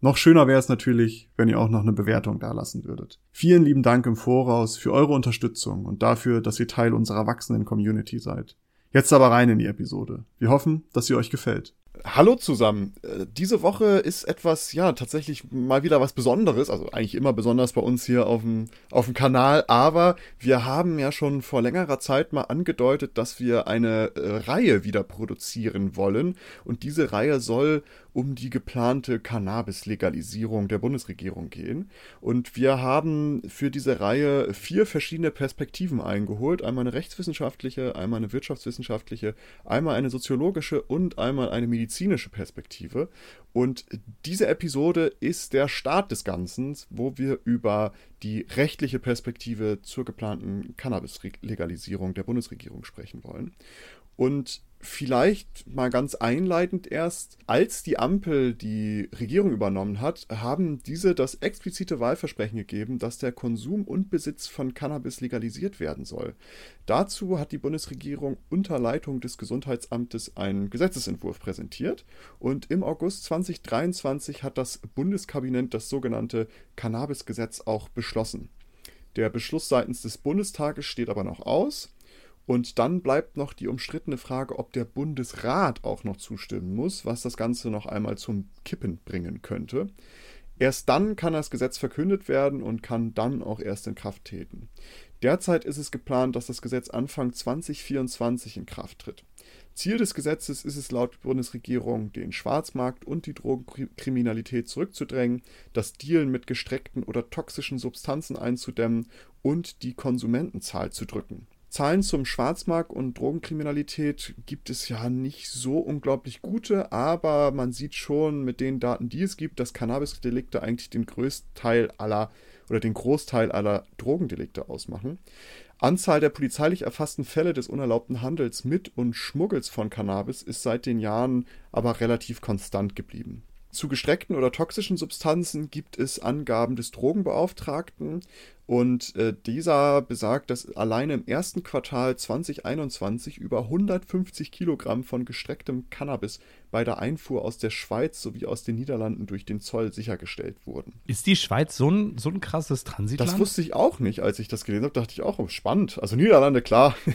Noch schöner wäre es natürlich, wenn ihr auch noch eine Bewertung dalassen würdet. Vielen lieben Dank im Voraus für eure Unterstützung und dafür, dass ihr Teil unserer wachsenden Community seid. Jetzt aber rein in die Episode. Wir hoffen, dass sie euch gefällt. Hallo zusammen. Äh, diese Woche ist etwas, ja, tatsächlich mal wieder was Besonderes. Also eigentlich immer besonders bei uns hier auf dem, auf dem Kanal. Aber wir haben ja schon vor längerer Zeit mal angedeutet, dass wir eine äh, Reihe wieder produzieren wollen. Und diese Reihe soll um die geplante Cannabis-Legalisierung der Bundesregierung gehen. Und wir haben für diese Reihe vier verschiedene Perspektiven eingeholt. Einmal eine rechtswissenschaftliche, einmal eine wirtschaftswissenschaftliche, einmal eine soziologische und einmal eine medizinische Perspektive. Und diese Episode ist der Start des Ganzen, wo wir über die rechtliche Perspektive zur geplanten Cannabis-Legalisierung der Bundesregierung sprechen wollen. Und vielleicht mal ganz einleitend erst, als die Ampel die Regierung übernommen hat, haben diese das explizite Wahlversprechen gegeben, dass der Konsum und Besitz von Cannabis legalisiert werden soll. Dazu hat die Bundesregierung unter Leitung des Gesundheitsamtes einen Gesetzesentwurf präsentiert und im August 2023 hat das Bundeskabinett das sogenannte Cannabisgesetz auch beschlossen. Der Beschluss seitens des Bundestages steht aber noch aus. Und dann bleibt noch die umstrittene Frage, ob der Bundesrat auch noch zustimmen muss, was das Ganze noch einmal zum Kippen bringen könnte. Erst dann kann das Gesetz verkündet werden und kann dann auch erst in Kraft treten. Derzeit ist es geplant, dass das Gesetz Anfang 2024 in Kraft tritt. Ziel des Gesetzes ist es laut Bundesregierung, den Schwarzmarkt und die Drogenkriminalität zurückzudrängen, das Dealen mit gestreckten oder toxischen Substanzen einzudämmen und die Konsumentenzahl zu drücken. Zahlen zum Schwarzmarkt und Drogenkriminalität gibt es ja nicht so unglaublich gute, aber man sieht schon mit den Daten, die es gibt, dass Cannabis-Delikte eigentlich den größten Teil aller oder den Großteil aller Drogendelikte ausmachen. Anzahl der polizeilich erfassten Fälle des unerlaubten Handels mit und Schmuggels von Cannabis ist seit den Jahren aber relativ konstant geblieben. Zu gestreckten oder toxischen Substanzen gibt es Angaben des Drogenbeauftragten und äh, dieser besagt, dass alleine im ersten Quartal 2021 über 150 Kilogramm von gestrecktem Cannabis bei der Einfuhr aus der Schweiz sowie aus den Niederlanden durch den Zoll sichergestellt wurden. Ist die Schweiz so ein, so ein krasses Transitland? Das wusste ich auch nicht. Als ich das gelesen habe, dachte ich auch, oh, spannend. Also Niederlande, klar.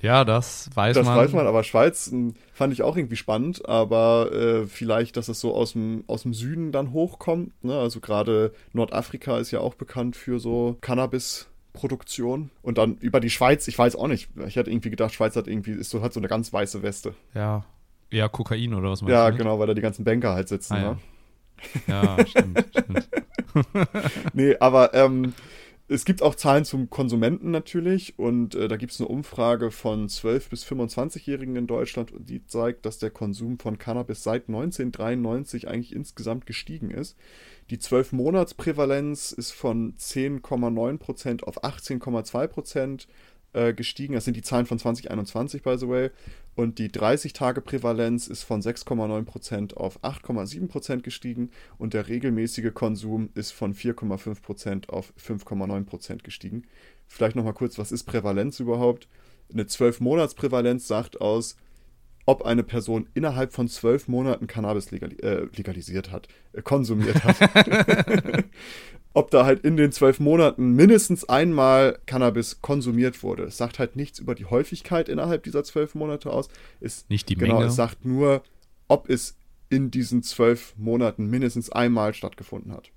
Ja, das weiß das man. Das weiß man, aber Schweiz hm, fand ich auch irgendwie spannend, aber äh, vielleicht, dass es so aus dem, aus dem Süden dann hochkommt. Ne? Also gerade Nordafrika ist ja auch bekannt für so Cannabis. Produktion und dann über die Schweiz, ich weiß auch nicht. Ich hätte irgendwie gedacht, Schweiz hat irgendwie, ist so, hat so eine ganz weiße Weste. Ja. Ja, Kokain oder was meinst ja, du? Ja, genau, weil da die ganzen Banker halt sitzen, ah, ne? Ja, ja stimmt, stimmt. nee, aber ähm, es gibt auch Zahlen zum Konsumenten natürlich und äh, da gibt es eine Umfrage von 12- bis 25-Jährigen in Deutschland und die zeigt, dass der Konsum von Cannabis seit 1993 eigentlich insgesamt gestiegen ist. Die 12-Monats-Prävalenz ist von 10,9% auf 18,2% äh, gestiegen. Das sind die Zahlen von 2021, by the way. Und die 30-Tage-Prävalenz ist von 6,9% auf 8,7% gestiegen und der regelmäßige Konsum ist von 4,5% auf 5,9% gestiegen. Vielleicht nochmal kurz, was ist Prävalenz überhaupt? Eine 12-Monats-Prävalenz sagt aus, ob eine Person innerhalb von zwölf Monaten Cannabis legali äh, legalisiert hat, äh, konsumiert hat. ob da halt in den zwölf Monaten mindestens einmal Cannabis konsumiert wurde. Es sagt halt nichts über die Häufigkeit innerhalb dieser zwölf Monate aus. Es, Nicht die genau, Menge. Es sagt nur, ob es in diesen zwölf Monaten mindestens einmal stattgefunden hat.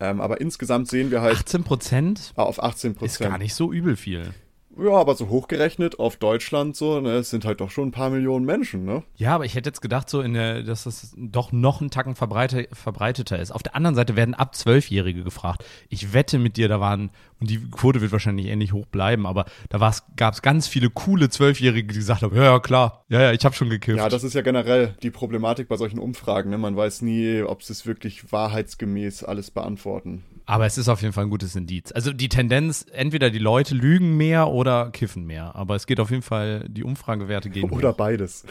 Ähm, aber insgesamt sehen wir halt. 18 Prozent? Ah, auf 18 Prozent. Ist gar nicht so übel viel. Ja, aber so hochgerechnet auf Deutschland so, ne, es sind halt doch schon ein paar Millionen Menschen, ne? Ja, aber ich hätte jetzt gedacht, so in der, dass das doch noch einen Tacken verbreite, verbreiteter ist. Auf der anderen Seite werden ab Zwölfjährige gefragt. Ich wette mit dir, da waren, und die Quote wird wahrscheinlich ähnlich hoch bleiben, aber da gab es ganz viele coole Zwölfjährige, die gesagt haben, ja, ja, klar, ja, ja, ich habe schon gekifft. Ja, das ist ja generell die Problematik bei solchen Umfragen, ne? Man weiß nie, ob sie es wirklich wahrheitsgemäß alles beantworten. Aber es ist auf jeden Fall ein gutes Indiz. Also die Tendenz, entweder die Leute lügen mehr oder kiffen mehr. Aber es geht auf jeden Fall, die Umfragewerte gehen. Oder hoch. beides.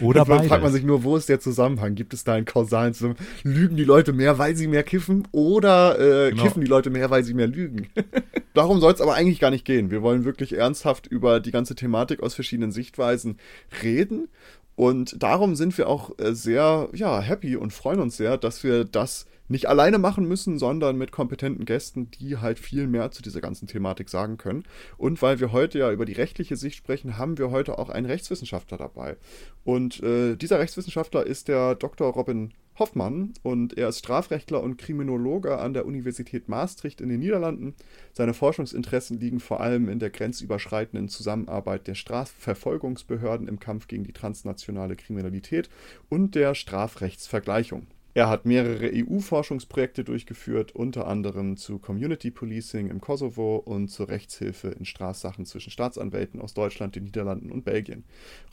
Oder Dann beides. fragt man sich nur, wo ist der Zusammenhang? Gibt es da einen kausalen Zusammenhang? Lügen die Leute mehr, weil sie mehr kiffen? Oder äh, genau. kiffen die Leute mehr, weil sie mehr lügen? Darum soll es aber eigentlich gar nicht gehen. Wir wollen wirklich ernsthaft über die ganze Thematik aus verschiedenen Sichtweisen reden. Und darum sind wir auch äh, sehr, ja, happy und freuen uns sehr, dass wir das nicht alleine machen müssen, sondern mit kompetenten Gästen, die halt viel mehr zu dieser ganzen Thematik sagen können. Und weil wir heute ja über die rechtliche Sicht sprechen, haben wir heute auch einen Rechtswissenschaftler dabei. Und äh, dieser Rechtswissenschaftler ist der Dr. Robin Hoffmann und er ist Strafrechtler und Kriminologe an der Universität Maastricht in den Niederlanden. Seine Forschungsinteressen liegen vor allem in der grenzüberschreitenden Zusammenarbeit der Strafverfolgungsbehörden im Kampf gegen die transnationale Kriminalität und der Strafrechtsvergleichung. Er hat mehrere EU-Forschungsprojekte durchgeführt, unter anderem zu Community Policing im Kosovo und zur Rechtshilfe in Strafsachen zwischen Staatsanwälten aus Deutschland, den Niederlanden und Belgien.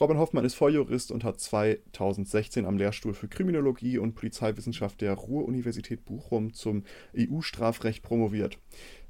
Robin Hoffmann ist Volljurist und hat 2016 am Lehrstuhl für Kriminologie und Polizeiwissenschaft der Ruhr-Universität Bochum zum EU-Strafrecht promoviert.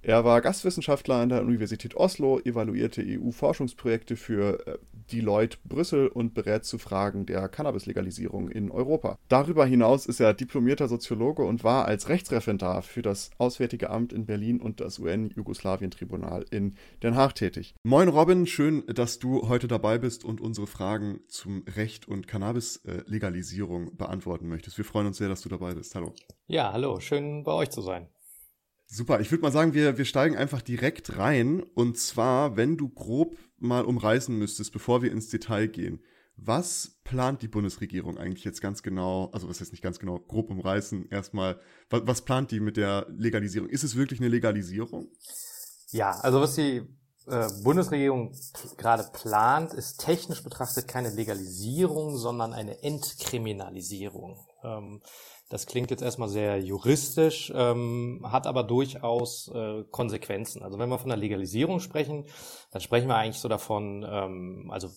Er war Gastwissenschaftler an der Universität Oslo, evaluierte EU-Forschungsprojekte für äh, Deloitte Brüssel und berät zu Fragen der Cannabis-Legalisierung in Europa. Darüber hinaus ist er diplomierter Soziologe und war als Rechtsreferendar für das Auswärtige Amt in Berlin und das UN-Jugoslawien-Tribunal in Den Haag tätig. Moin Robin, schön, dass du heute dabei bist und unsere Fragen zum Recht und Cannabis-Legalisierung beantworten möchtest. Wir freuen uns sehr, dass du dabei bist. Hallo. Ja, hallo, schön bei euch zu sein. Super, ich würde mal sagen, wir, wir steigen einfach direkt rein. Und zwar, wenn du grob mal umreißen müsstest, bevor wir ins Detail gehen. Was plant die Bundesregierung eigentlich jetzt ganz genau, also was heißt nicht ganz genau, grob umreißen erstmal, was, was plant die mit der Legalisierung? Ist es wirklich eine Legalisierung? Ja, also was die äh, Bundesregierung gerade plant, ist technisch betrachtet keine Legalisierung, sondern eine Entkriminalisierung. Ähm, das klingt jetzt erstmal sehr juristisch, ähm, hat aber durchaus äh, Konsequenzen. Also wenn wir von der Legalisierung sprechen, dann sprechen wir eigentlich so davon, ähm, also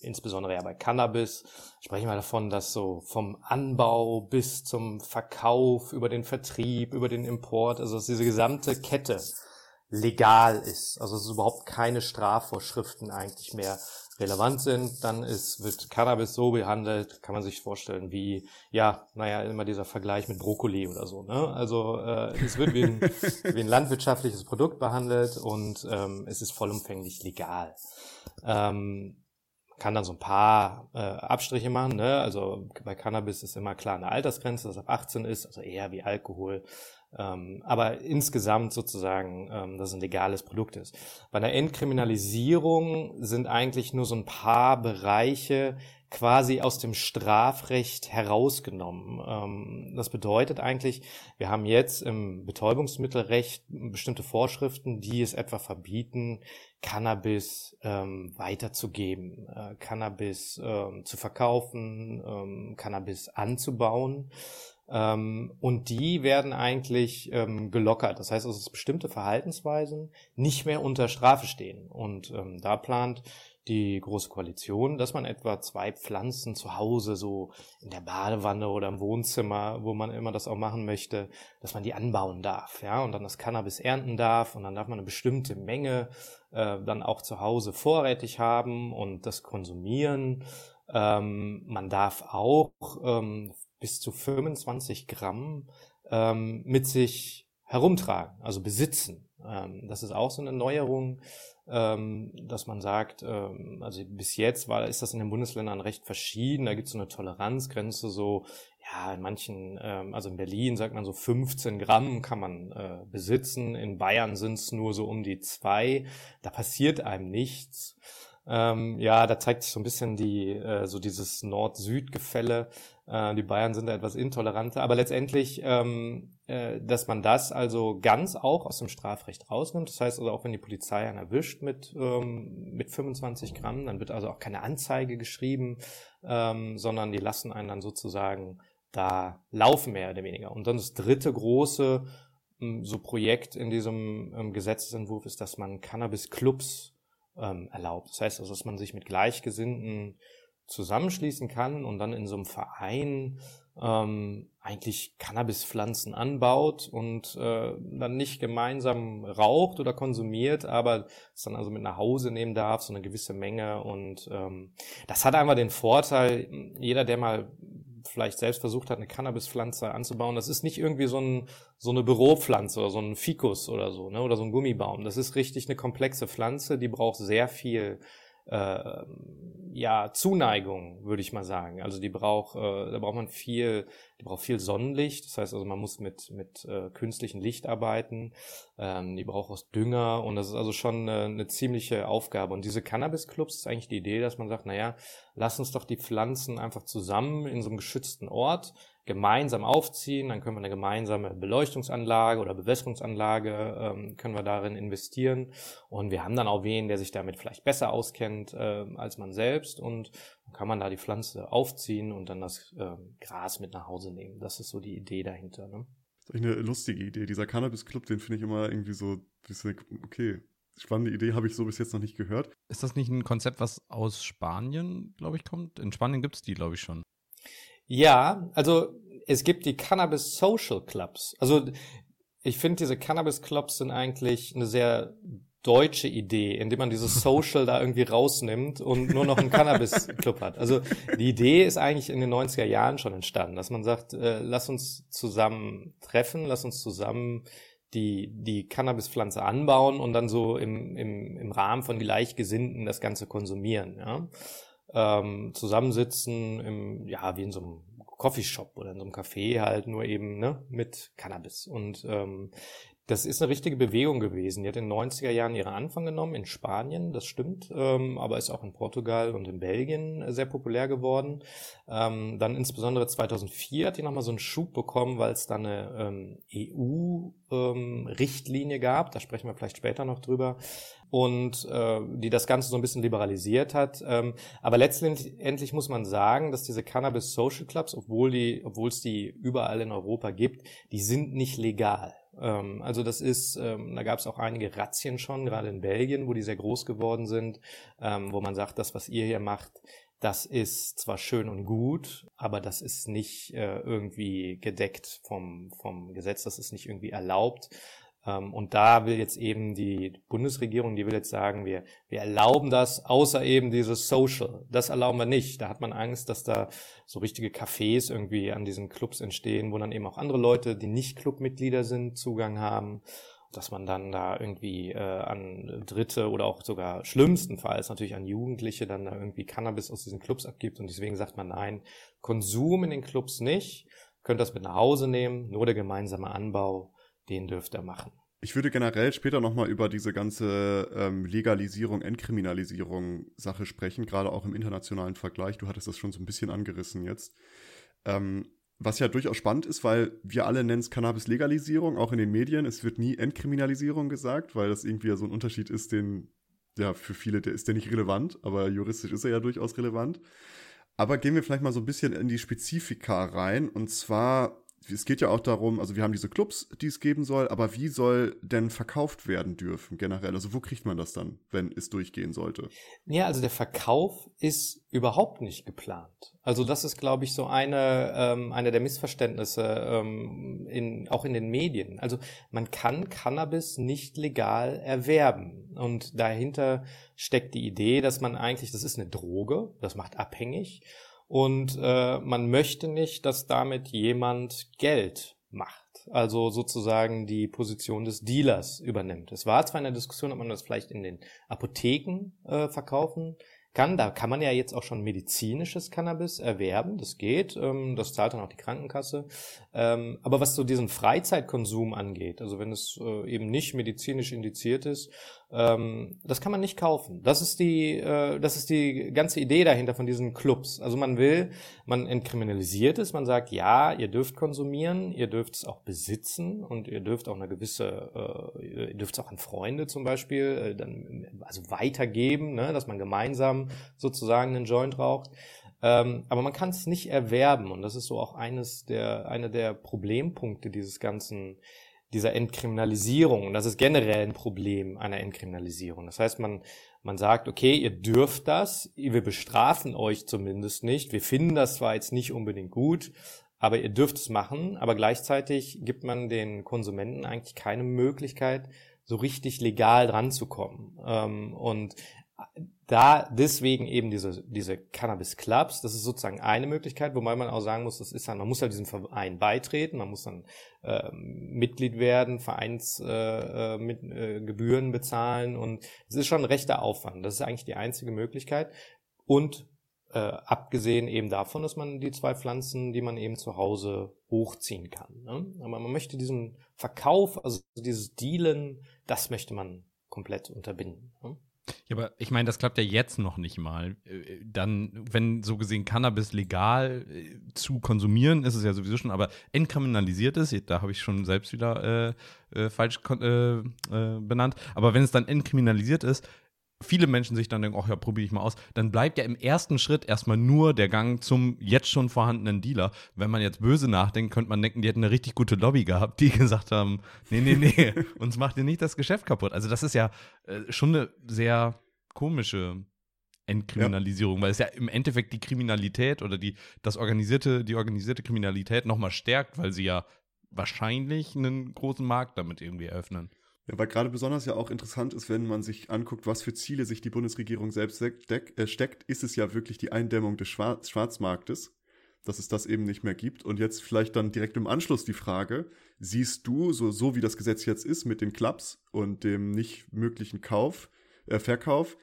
insbesondere ja bei Cannabis, sprechen wir davon, dass so vom Anbau bis zum Verkauf, über den Vertrieb, über den Import, also dass diese gesamte Kette legal ist. Also dass es überhaupt keine Strafvorschriften eigentlich mehr relevant sind, dann ist, wird Cannabis so behandelt, kann man sich vorstellen, wie, ja, naja, immer dieser Vergleich mit Brokkoli oder so. Ne? Also äh, es wird wie ein, wie ein landwirtschaftliches Produkt behandelt und ähm, es ist vollumfänglich legal. Ähm, kann dann so ein paar äh, Abstriche machen. Ne? Also bei Cannabis ist immer klar eine Altersgrenze, das ab 18 ist, also eher wie Alkohol. Ähm, aber insgesamt sozusagen, ähm, dass es ein legales Produkt ist. Bei der Entkriminalisierung sind eigentlich nur so ein paar Bereiche quasi aus dem Strafrecht herausgenommen. Ähm, das bedeutet eigentlich, wir haben jetzt im Betäubungsmittelrecht bestimmte Vorschriften, die es etwa verbieten, Cannabis ähm, weiterzugeben, äh, Cannabis ähm, zu verkaufen, ähm, Cannabis anzubauen. Ähm, und die werden eigentlich ähm, gelockert. Das heißt, dass bestimmte Verhaltensweisen nicht mehr unter Strafe stehen. Und ähm, da plant die Große Koalition, dass man etwa zwei Pflanzen zu Hause, so in der Badewanne oder im Wohnzimmer, wo man immer das auch machen möchte, dass man die anbauen darf, ja, und dann das Cannabis ernten darf und dann darf man eine bestimmte Menge äh, dann auch zu Hause vorrätig haben und das konsumieren. Ähm, man darf auch ähm, bis zu 25 Gramm ähm, mit sich herumtragen, also besitzen. Ähm, das ist auch so eine Neuerung, ähm, dass man sagt, ähm, also bis jetzt war, ist das in den Bundesländern recht verschieden. Da gibt es so eine Toleranzgrenze, so ja, in manchen, ähm, also in Berlin sagt man so 15 Gramm kann man äh, besitzen, in Bayern sind es nur so um die zwei. Da passiert einem nichts. Ähm, ja, da zeigt sich so ein bisschen die, äh, so dieses Nord-Süd-Gefälle. Äh, die Bayern sind da etwas intoleranter, aber letztendlich, ähm, äh, dass man das also ganz auch aus dem Strafrecht rausnimmt. Das heißt also auch, wenn die Polizei einen erwischt mit, ähm, mit 25 Gramm, dann wird also auch keine Anzeige geschrieben, ähm, sondern die lassen einen dann sozusagen da laufen, mehr oder weniger. Und dann das dritte große ähm, so Projekt in diesem Gesetzesentwurf ist, dass man Cannabis-Clubs erlaubt. Das heißt also, dass man sich mit Gleichgesinnten zusammenschließen kann und dann in so einem Verein ähm, eigentlich Cannabispflanzen anbaut und äh, dann nicht gemeinsam raucht oder konsumiert, aber es dann also mit nach Hause nehmen darf, so eine gewisse Menge. Und ähm, das hat einfach den Vorteil, jeder, der mal vielleicht selbst versucht hat, eine Cannabispflanze anzubauen, das ist nicht irgendwie so, ein, so eine Büropflanze oder so ein Fikus oder so, ne, oder so ein Gummibaum. Das ist richtig eine komplexe Pflanze, die braucht sehr viel äh, ja Zuneigung, würde ich mal sagen. Also die braucht, äh, da braucht man viel, die braucht viel Sonnenlicht. Das heißt also, man muss mit mit äh, künstlichem Licht arbeiten. Ähm, die braucht auch Dünger und das ist also schon eine, eine ziemliche Aufgabe. Und diese Cannabis-Clubs ist eigentlich die Idee, dass man sagt, na ja, lass uns doch die Pflanzen einfach zusammen in so einem geschützten Ort gemeinsam aufziehen, dann können wir eine gemeinsame Beleuchtungsanlage oder Bewässerungsanlage, ähm, können wir darin investieren und wir haben dann auch wen, der sich damit vielleicht besser auskennt äh, als man selbst und dann kann man da die Pflanze aufziehen und dann das äh, Gras mit nach Hause nehmen. Das ist so die Idee dahinter. Ne? Das ist eine lustige Idee. Dieser Cannabis-Club, den finde ich immer irgendwie so, okay, spannende Idee, habe ich so bis jetzt noch nicht gehört. Ist das nicht ein Konzept, was aus Spanien, glaube ich, kommt? In Spanien gibt es die, glaube ich, schon. Ja, also es gibt die Cannabis Social Clubs. Also ich finde, diese Cannabis Clubs sind eigentlich eine sehr deutsche Idee, indem man dieses Social da irgendwie rausnimmt und nur noch einen Cannabis-Club hat. Also die Idee ist eigentlich in den 90er Jahren schon entstanden, dass man sagt, äh, lass uns zusammen treffen, lass uns zusammen die, die Cannabispflanze anbauen und dann so im, im, im Rahmen von Gleichgesinnten das Ganze konsumieren. Ja? Ähm, zusammensitzen, im, ja, wie in so einem Coffeeshop oder in so einem Café halt, nur eben ne, mit Cannabis. Und ähm, das ist eine richtige Bewegung gewesen. Die hat in den 90er Jahren ihren Anfang genommen in Spanien, das stimmt, ähm, aber ist auch in Portugal und in Belgien sehr populär geworden. Ähm, dann insbesondere 2004 hat die nochmal so einen Schub bekommen, weil es da eine ähm, EU-Richtlinie ähm, gab, da sprechen wir vielleicht später noch drüber, und äh, die das Ganze so ein bisschen liberalisiert hat. Ähm, aber letztendlich muss man sagen, dass diese Cannabis Social Clubs, obwohl die, obwohl es die überall in Europa gibt, die sind nicht legal. Ähm, also das ist, ähm, da gab es auch einige Razzien schon, gerade in Belgien, wo die sehr groß geworden sind, ähm, wo man sagt, das, was ihr hier macht, das ist zwar schön und gut, aber das ist nicht äh, irgendwie gedeckt vom, vom Gesetz, das ist nicht irgendwie erlaubt. Ähm, und da will jetzt eben die Bundesregierung, die will jetzt sagen, wir, wir erlauben das, außer eben dieses Social. Das erlauben wir nicht. Da hat man Angst, dass da so richtige Cafés irgendwie an diesen Clubs entstehen, wo dann eben auch andere Leute, die nicht Clubmitglieder sind, Zugang haben. Dass man dann da irgendwie äh, an Dritte oder auch sogar schlimmstenfalls natürlich an Jugendliche dann da irgendwie Cannabis aus diesen Clubs abgibt. Und deswegen sagt man nein, Konsum in den Clubs nicht, könnt das mit nach Hause nehmen, nur der gemeinsame Anbau den dürft ihr machen. Ich würde generell später nochmal über diese ganze ähm, Legalisierung, Entkriminalisierung Sache sprechen, gerade auch im internationalen Vergleich. Du hattest das schon so ein bisschen angerissen jetzt. Ähm, was ja durchaus spannend ist, weil wir alle nennen es Cannabis-Legalisierung, auch in den Medien. Es wird nie Entkriminalisierung gesagt, weil das irgendwie ja so ein Unterschied ist, den, ja, für viele, der ist der nicht relevant, aber juristisch ist er ja durchaus relevant. Aber gehen wir vielleicht mal so ein bisschen in die Spezifika rein. Und zwar es geht ja auch darum, also wir haben diese Clubs, die es geben soll, aber wie soll denn verkauft werden dürfen generell? Also wo kriegt man das dann, wenn es durchgehen sollte? Ja, also der Verkauf ist überhaupt nicht geplant. Also das ist, glaube ich, so eine, ähm, eine der Missverständnisse ähm, in, auch in den Medien. Also man kann Cannabis nicht legal erwerben. Und dahinter steckt die Idee, dass man eigentlich, das ist eine Droge, das macht abhängig und äh, man möchte nicht, dass damit jemand Geld macht. Also sozusagen die Position des Dealers übernimmt. Es war zwar in der Diskussion, ob man das vielleicht in den Apotheken äh, verkaufen kann. Da kann man ja jetzt auch schon medizinisches Cannabis erwerben. Das geht. Ähm, das zahlt dann auch die Krankenkasse. Ähm, aber was so diesen Freizeitkonsum angeht, also wenn es äh, eben nicht medizinisch indiziert ist, ähm, das kann man nicht kaufen. Das ist die, äh, das ist die ganze Idee dahinter von diesen Clubs. Also man will, man entkriminalisiert es, man sagt, ja, ihr dürft konsumieren, ihr dürft es auch besitzen und ihr dürft auch eine gewisse, äh, ihr dürft es auch an Freunde zum Beispiel, dann, also weitergeben, ne, dass man gemeinsam sozusagen einen Joint raucht. Ähm, aber man kann es nicht erwerben und das ist so auch eines der, einer der Problempunkte dieses ganzen dieser Entkriminalisierung. Und das ist generell ein Problem einer Entkriminalisierung. Das heißt, man, man sagt, okay, ihr dürft das, wir bestrafen euch zumindest nicht. Wir finden das zwar jetzt nicht unbedingt gut, aber ihr dürft es machen. Aber gleichzeitig gibt man den Konsumenten eigentlich keine Möglichkeit, so richtig legal dran zu kommen. Ähm, und da deswegen eben diese, diese Cannabis Clubs, das ist sozusagen eine Möglichkeit, wobei man auch sagen muss, das ist dann, man muss ja diesem Verein beitreten, man muss dann äh, Mitglied werden, Vereinsgebühren äh, äh, mit, äh, Gebühren bezahlen und es ist schon ein rechter Aufwand. Das ist eigentlich die einzige Möglichkeit. Und äh, abgesehen eben davon, dass man die zwei Pflanzen, die man eben zu Hause hochziehen kann. Ne? Aber man möchte diesen Verkauf, also dieses Dealen, das möchte man komplett unterbinden. Ne? Ja, aber ich meine, das klappt ja jetzt noch nicht mal. Äh, dann, wenn so gesehen Cannabis legal äh, zu konsumieren, ist es ja sowieso schon, aber entkriminalisiert ist, da habe ich schon selbst wieder äh, äh, falsch äh, äh, benannt, aber wenn es dann entkriminalisiert ist, viele Menschen sich dann denken, ach ja, probiere ich mal aus, dann bleibt ja im ersten Schritt erstmal nur der Gang zum jetzt schon vorhandenen Dealer. Wenn man jetzt böse nachdenkt, könnte man denken, die hätten eine richtig gute Lobby gehabt, die gesagt haben, nee, nee, nee, uns macht ihr nicht das Geschäft kaputt. Also das ist ja äh, schon eine sehr komische Entkriminalisierung, ja. weil es ja im Endeffekt die Kriminalität oder die, das organisierte, die organisierte Kriminalität nochmal stärkt, weil sie ja wahrscheinlich einen großen Markt damit irgendwie eröffnen. Ja, weil gerade besonders ja auch interessant ist, wenn man sich anguckt, was für Ziele sich die Bundesregierung selbst äh, steckt, ist es ja wirklich die Eindämmung des Schwarz Schwarzmarktes, dass es das eben nicht mehr gibt. Und jetzt vielleicht dann direkt im Anschluss die Frage, siehst du, so, so wie das Gesetz jetzt ist mit den Clubs und dem nicht möglichen Kauf, äh, Verkauf,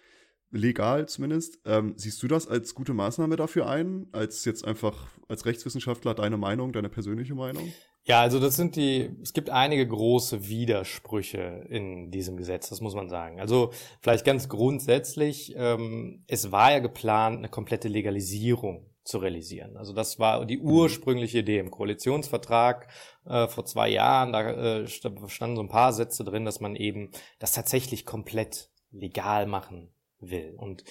legal zumindest, ähm, siehst du das als gute Maßnahme dafür ein, als jetzt einfach als Rechtswissenschaftler deine Meinung, deine persönliche Meinung? Ja, also das sind die, es gibt einige große Widersprüche in diesem Gesetz, das muss man sagen. Also vielleicht ganz grundsätzlich, ähm, es war ja geplant, eine komplette Legalisierung zu realisieren. Also das war die ursprüngliche Idee im Koalitionsvertrag äh, vor zwei Jahren. Da äh, standen so ein paar Sätze drin, dass man eben das tatsächlich komplett legal machen will. Und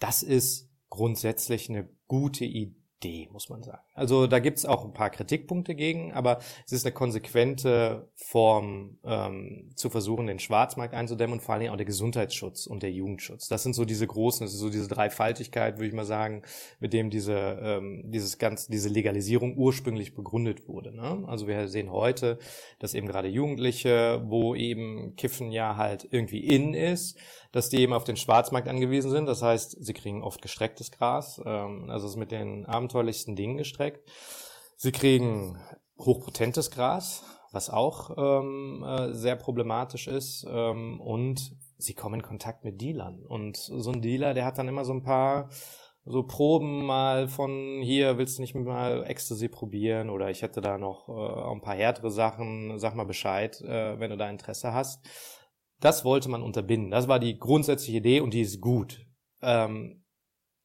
das ist grundsätzlich eine gute Idee Idee, muss man sagen. Also da gibt's auch ein paar Kritikpunkte gegen, aber es ist eine konsequente Form, ähm, zu versuchen, den Schwarzmarkt einzudämmen und vor allen Dingen auch der Gesundheitsschutz und der Jugendschutz. Das sind so diese großen, das ist so diese Dreifaltigkeit, würde ich mal sagen, mit dem diese, ähm, dieses ganze, diese Legalisierung ursprünglich begründet wurde. Ne? Also wir sehen heute, dass eben gerade Jugendliche, wo eben Kiffen ja halt irgendwie in ist, dass die eben auf den Schwarzmarkt angewiesen sind. Das heißt, sie kriegen oft gestrecktes Gras, ähm, also es mit den abenteuerlichsten Dingen gestreckt. Sie kriegen hochpotentes Gras, was auch ähm, äh, sehr problematisch ist. Ähm, und sie kommen in Kontakt mit Dealern. Und so ein Dealer, der hat dann immer so ein paar so Proben mal von hier, willst du nicht mal Ecstasy probieren oder ich hätte da noch äh, ein paar härtere Sachen, sag mal Bescheid, äh, wenn du da Interesse hast. Das wollte man unterbinden. Das war die grundsätzliche Idee und die ist gut. Ähm,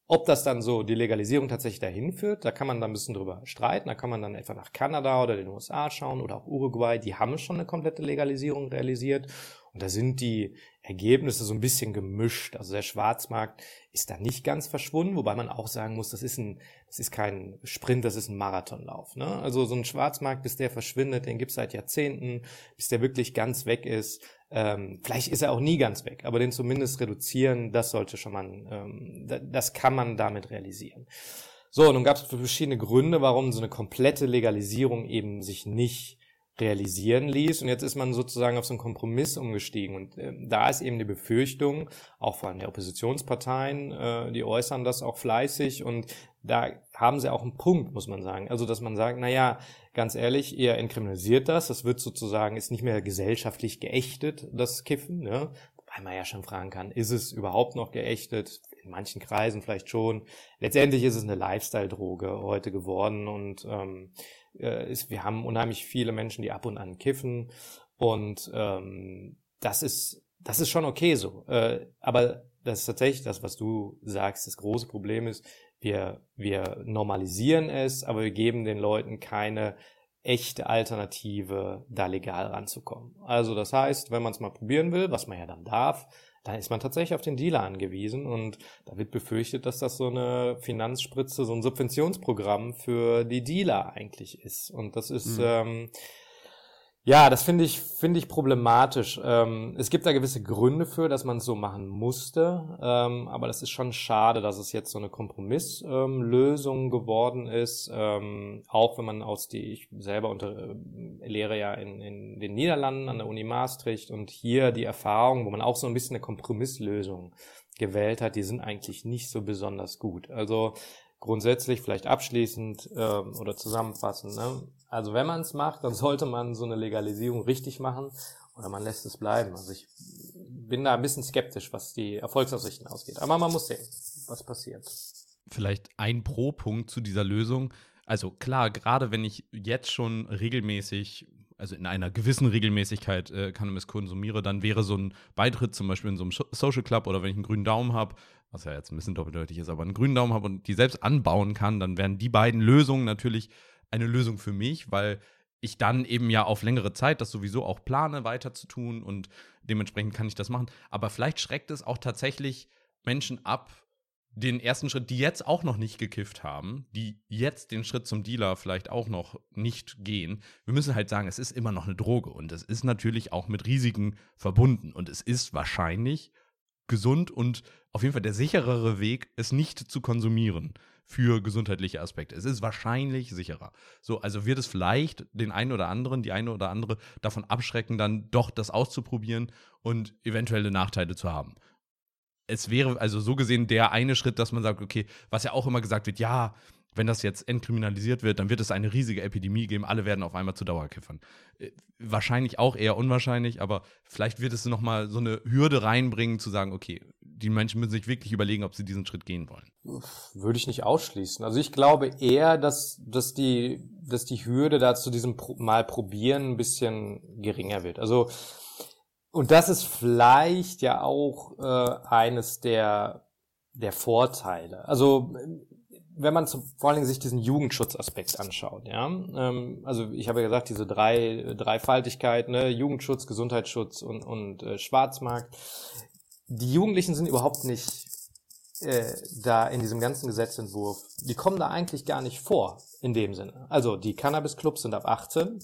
ob das dann so die Legalisierung tatsächlich dahin führt, da kann man dann ein bisschen drüber streiten. Da kann man dann etwa nach Kanada oder den USA schauen oder auch Uruguay. Die haben schon eine komplette Legalisierung realisiert. Und da sind die Ergebnisse so ein bisschen gemischt. Also der Schwarzmarkt ist da nicht ganz verschwunden, wobei man auch sagen muss, das ist ein, das ist kein Sprint, das ist ein Marathonlauf. Ne? Also so ein Schwarzmarkt, bis der verschwindet, den gibt's seit Jahrzehnten, bis der wirklich ganz weg ist. Ähm, vielleicht ist er auch nie ganz weg, aber den zumindest reduzieren, das sollte schon mal, ähm, das kann man damit realisieren. So, nun gab es verschiedene Gründe, warum so eine komplette Legalisierung eben sich nicht realisieren ließ. Und jetzt ist man sozusagen auf so einen Kompromiss umgestiegen. Und äh, da ist eben die Befürchtung, auch allem der Oppositionsparteien, äh, die äußern das auch fleißig. Und da haben sie auch einen Punkt, muss man sagen. Also, dass man sagt, na ja, ganz ehrlich, ihr entkriminalisiert das. Das wird sozusagen, ist nicht mehr gesellschaftlich geächtet, das Kiffen. Ne? Weil man ja schon fragen kann, ist es überhaupt noch geächtet? In manchen Kreisen vielleicht schon. Letztendlich ist es eine Lifestyle-Droge heute geworden und ähm, äh, ist, wir haben unheimlich viele Menschen, die ab und an kiffen und ähm, das ist das ist schon okay so. Äh, aber das ist tatsächlich das, was du sagst. Das große Problem ist, wir, wir normalisieren es, aber wir geben den Leuten keine echte Alternative, da legal ranzukommen. Also das heißt, wenn man es mal probieren will, was man ja dann darf, dann ist man tatsächlich auf den Dealer angewiesen und da wird befürchtet, dass das so eine Finanzspritze, so ein Subventionsprogramm für die Dealer eigentlich ist. Und das ist, mhm. ähm, Ja, das finde ich, finde ich problematisch. Ähm, es gibt da gewisse Gründe für, dass man es so machen musste. Ähm, aber das ist schon schade, dass es jetzt so eine Kompromisslösung ähm, geworden ist. Ähm, auch wenn man aus die, ich selber unter, äh, lehre ja in, in den Niederlanden an der Uni Maastricht und hier die Erfahrung, wo man auch so ein bisschen eine Kompromisslösung gewählt hat, die sind eigentlich nicht so besonders gut. Also grundsätzlich vielleicht abschließend äh, oder zusammenfassend. Ne? Also wenn man es macht, dann sollte man so eine Legalisierung richtig machen oder man lässt es bleiben. Also ich bin da ein bisschen skeptisch, was die Erfolgsaussichten ausgeht. Aber man muss sehen, was passiert. Vielleicht ein Pro-Punkt zu dieser Lösung. Also klar, gerade wenn ich jetzt schon regelmäßig also in einer gewissen Regelmäßigkeit äh, Cannabis konsumiere, dann wäre so ein Beitritt zum Beispiel in so einem Social Club oder wenn ich einen grünen Daumen habe, was ja jetzt ein bisschen doppeldeutig ist, aber einen grünen Daumen habe und die selbst anbauen kann, dann wären die beiden Lösungen natürlich eine Lösung für mich, weil ich dann eben ja auf längere Zeit das sowieso auch plane, weiter zu tun und dementsprechend kann ich das machen. Aber vielleicht schreckt es auch tatsächlich Menschen ab, den ersten Schritt, die jetzt auch noch nicht gekifft haben, die jetzt den Schritt zum Dealer vielleicht auch noch nicht gehen. Wir müssen halt sagen, es ist immer noch eine Droge und es ist natürlich auch mit Risiken verbunden und es ist wahrscheinlich gesund und auf jeden Fall der sicherere Weg, es nicht zu konsumieren für gesundheitliche Aspekte. Es ist wahrscheinlich sicherer. So, also wird es vielleicht den einen oder anderen, die eine oder andere davon abschrecken, dann doch das auszuprobieren und eventuelle Nachteile zu haben es wäre also so gesehen der eine Schritt, dass man sagt, okay, was ja auch immer gesagt wird, ja, wenn das jetzt entkriminalisiert wird, dann wird es eine riesige Epidemie geben, alle werden auf einmal zu Dauerkiffern. Äh, wahrscheinlich auch eher unwahrscheinlich, aber vielleicht wird es nochmal so eine Hürde reinbringen, zu sagen, okay, die Menschen müssen sich wirklich überlegen, ob sie diesen Schritt gehen wollen. Würde ich nicht ausschließen. Also ich glaube eher, dass, dass, die, dass die Hürde da zu diesem Mal probieren ein bisschen geringer wird. Also und das ist vielleicht ja auch äh, eines der, der Vorteile. Also wenn man zum, vor allen Dingen sich diesen Jugendschutzaspekt anschaut, ja, ähm, also ich habe ja gesagt, diese drei Dreifaltigkeit, ne, Jugendschutz, Gesundheitsschutz und, und äh, Schwarzmarkt. Die Jugendlichen sind überhaupt nicht äh, da in diesem ganzen Gesetzentwurf. Die kommen da eigentlich gar nicht vor in dem Sinne. Also die Cannabis-Clubs sind ab 18,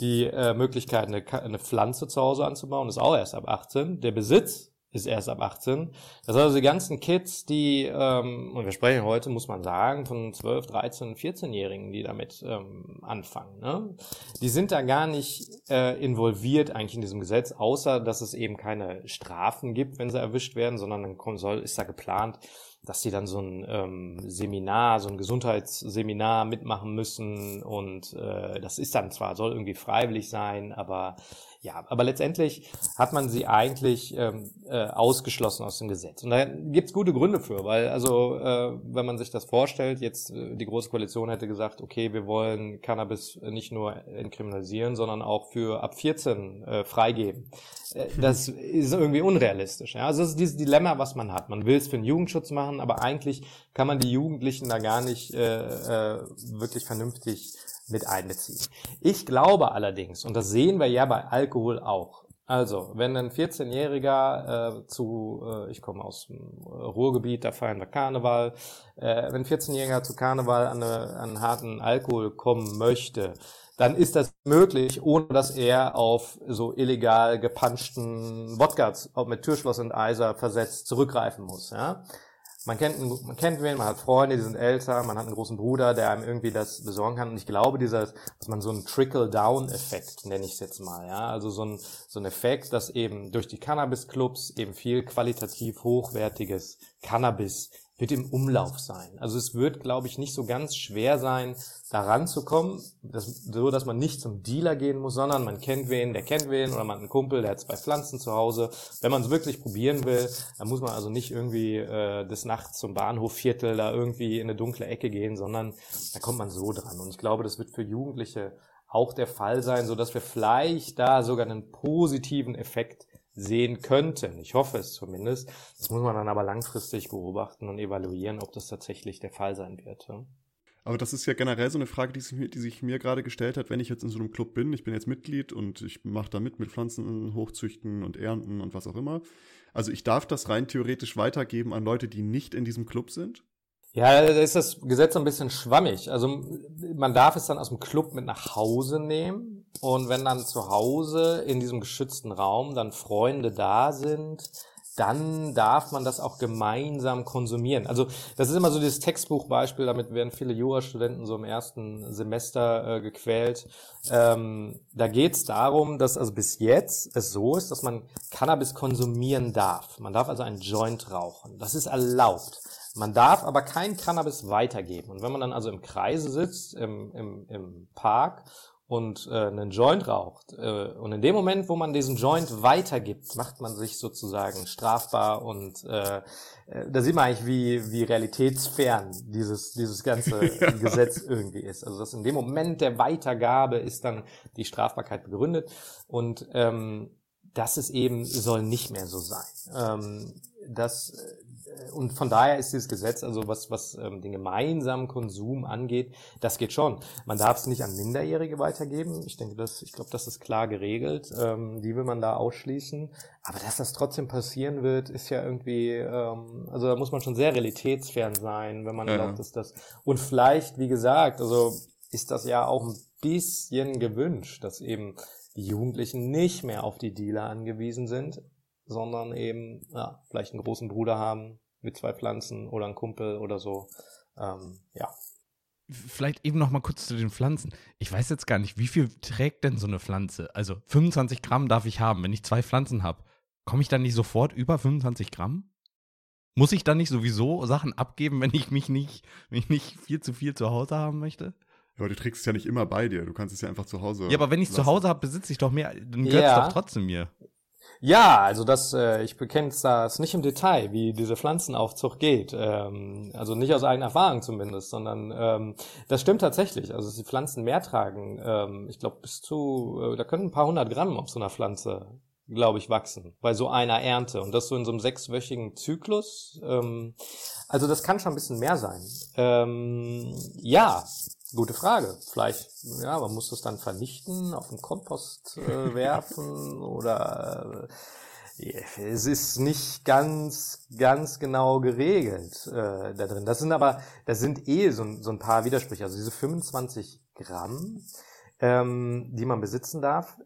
die äh, Möglichkeit, eine, eine Pflanze zu Hause anzubauen, ist auch erst ab 18. Der Besitz ist erst ab 18. Das heißt also die ganzen Kids, die, ähm, und wir sprechen heute, muss man sagen, von 12, 13, 14-Jährigen, die damit ähm, anfangen. Ne? Die sind da gar nicht äh, involviert eigentlich in diesem Gesetz, außer dass es eben keine Strafen gibt, wenn sie erwischt werden, sondern dann soll, ist da geplant, dass sie dann so ein ähm, Seminar, so ein Gesundheitsseminar mitmachen müssen und äh, das ist dann zwar, soll irgendwie freiwillig sein, aber ja, aber letztendlich hat man sie eigentlich ähm, äh, ausgeschlossen aus dem Gesetz. Und da gibt's gute Gründe für, weil also äh, wenn man sich das vorstellt, jetzt äh, die Große Koalition hätte gesagt, okay, wir wollen Cannabis nicht nur entkriminalisieren, sondern auch für ab 14 äh, freigeben. Äh, das ist irgendwie unrealistisch. Ja? Also das ist dieses Dilemma, was man hat. Man will es für den Jugendschutz machen, aber eigentlich kann man die Jugendlichen da gar nicht äh, äh, wirklich vernünftig mit einbeziehen. Ich glaube allerdings, und das sehen wir ja bei Alkohol auch, also, wenn ein 14-Jähriger äh, zu, äh, ich komme aus dem Ruhrgebiet, da feiern wir Karneval, äh, wenn ein 14-Jähriger zu Karneval an, eine, an harten Alkohol kommen möchte, dann ist das möglich, ohne dass er auf so illegal gepanschten Wodka mit Türschloss und Eiser versetzt zurückgreifen muss. Ja? Man kennt, man kennt wen, man hat Freunde, die sind älter, man hat einen großen Bruder, der einem irgendwie das besorgen kann. Und ich glaube, dieser, dass man so einen Trickle-Down-Effekt, nenne ich es jetzt mal, ja, also so ein, so ein Effekt, dass eben durch die Cannabis-Clubs eben viel qualitativ hochwertiges Cannabis wird im Umlauf sein. Also es wird, glaube ich, nicht so ganz schwer sein, da ranzukommen, dass, so dass man nicht zum Dealer gehen muss, sondern man kennt wen, der kennt wen oder man hat einen Kumpel, der hat zwei Pflanzen zu Hause. Wenn man es wirklich probieren will, dann muss man also nicht irgendwie äh, des Nachts zum Bahnhofviertel da irgendwie in eine dunkle Ecke gehen, sondern da kommt man so dran. Und ich glaube, das wird für Jugendliche auch der Fall sein, so dass wir vielleicht da sogar einen positiven Effekt sehen könnten. Ich hoffe es zumindest. Das muss man dann aber langfristig beobachten und evaluieren, ob das tatsächlich der Fall sein wird. Aber das ist ja generell so eine Frage, die sich, die sich, mir gerade gestellt hat, wenn ich jetzt in so einem Club bin, ich bin jetzt Mitglied und ich mache da mit mit Pflanzen hochzüchten und ernten und was auch immer. Also ich darf das rein theoretisch weitergeben an Leute, die nicht in diesem Club sind? Ja, da ist das Gesetz so ein bisschen schwammig. Also man darf es dann aus dem Club mit nach Hause nehmen, Und wenn dann zu Hause in diesem geschützten Raum dann Freunde da sind, dann darf man das auch gemeinsam konsumieren. Also das ist immer so dieses Textbuchbeispiel, damit werden viele Jurastudenten so im ersten Semester äh, gequält. Ähm, da geht es darum, dass also bis jetzt es so ist, dass man Cannabis konsumieren darf. Man darf also einen Joint rauchen. Das ist erlaubt. Man darf aber kein Cannabis weitergeben. Und wenn man dann also im Kreise sitzt, im, im, im Park und äh, einen Joint raucht äh, und in dem Moment, wo man diesen Joint weitergibt, macht man sich sozusagen strafbar und äh, äh, da sieht man eigentlich, wie, wie realitätsfern dieses, dieses ganze Gesetz irgendwie ist. Also dass in dem Moment der Weitergabe ist dann die Strafbarkeit begründet und ähm, das ist eben, soll nicht mehr so sein. Ähm, das, und von daher ist dieses Gesetz, also was, was ähm, den gemeinsamen Konsum angeht, das geht schon. Man darf es nicht an Minderjährige weitergeben. Ich denke, das, ich glaube, das ist klar geregelt. Ähm, die will man da ausschließen. Aber dass das trotzdem passieren wird, ist ja irgendwie, ähm, also da muss man schon sehr realitätsfern sein, wenn man ja. glaubt, dass das, und vielleicht, wie gesagt, also ist das ja auch ein bisschen gewünscht, dass eben die Jugendlichen nicht mehr auf die Dealer angewiesen sind, sondern eben ja, vielleicht einen großen Bruder haben mit zwei Pflanzen oder einen Kumpel oder so. Ähm, ja. Vielleicht eben noch mal kurz zu den Pflanzen. Ich weiß jetzt gar nicht, wie viel trägt denn so eine Pflanze? Also 25 Gramm darf ich haben. Wenn ich zwei Pflanzen habe, komme ich dann nicht sofort über 25 Gramm? Muss ich dann nicht sowieso Sachen abgeben, wenn ich mich nicht, wenn ich nicht viel zu viel zu Hause haben möchte? Ja, aber du trägst es ja nicht immer bei dir. Du kannst es ja einfach zu Hause. Ja, aber wenn ich es zu Hause habe, besitze ich doch mehr. Dann gehört es ja. doch trotzdem mir. Ja, also das, äh, ich bekenne das nicht im Detail, wie diese Pflanzenaufzucht geht. Ähm, also nicht aus eigener Erfahrung zumindest, sondern ähm, das stimmt tatsächlich. Also dass die Pflanzen mehr tragen. Ähm, ich glaube bis zu, äh, da können ein paar hundert Gramm auf so einer Pflanze, glaube ich, wachsen bei so einer Ernte und das so in so einem sechswöchigen Zyklus. Ähm, also das kann schon ein bisschen mehr sein. Ähm, ja, Gute Frage. Vielleicht, ja, man muss das dann vernichten, auf den Kompost äh, werfen oder äh, es ist nicht ganz, ganz genau geregelt äh, da drin. Das sind aber, das sind eh so, so ein paar Widersprüche. Also diese 25 Gramm, ähm, die man besitzen darf,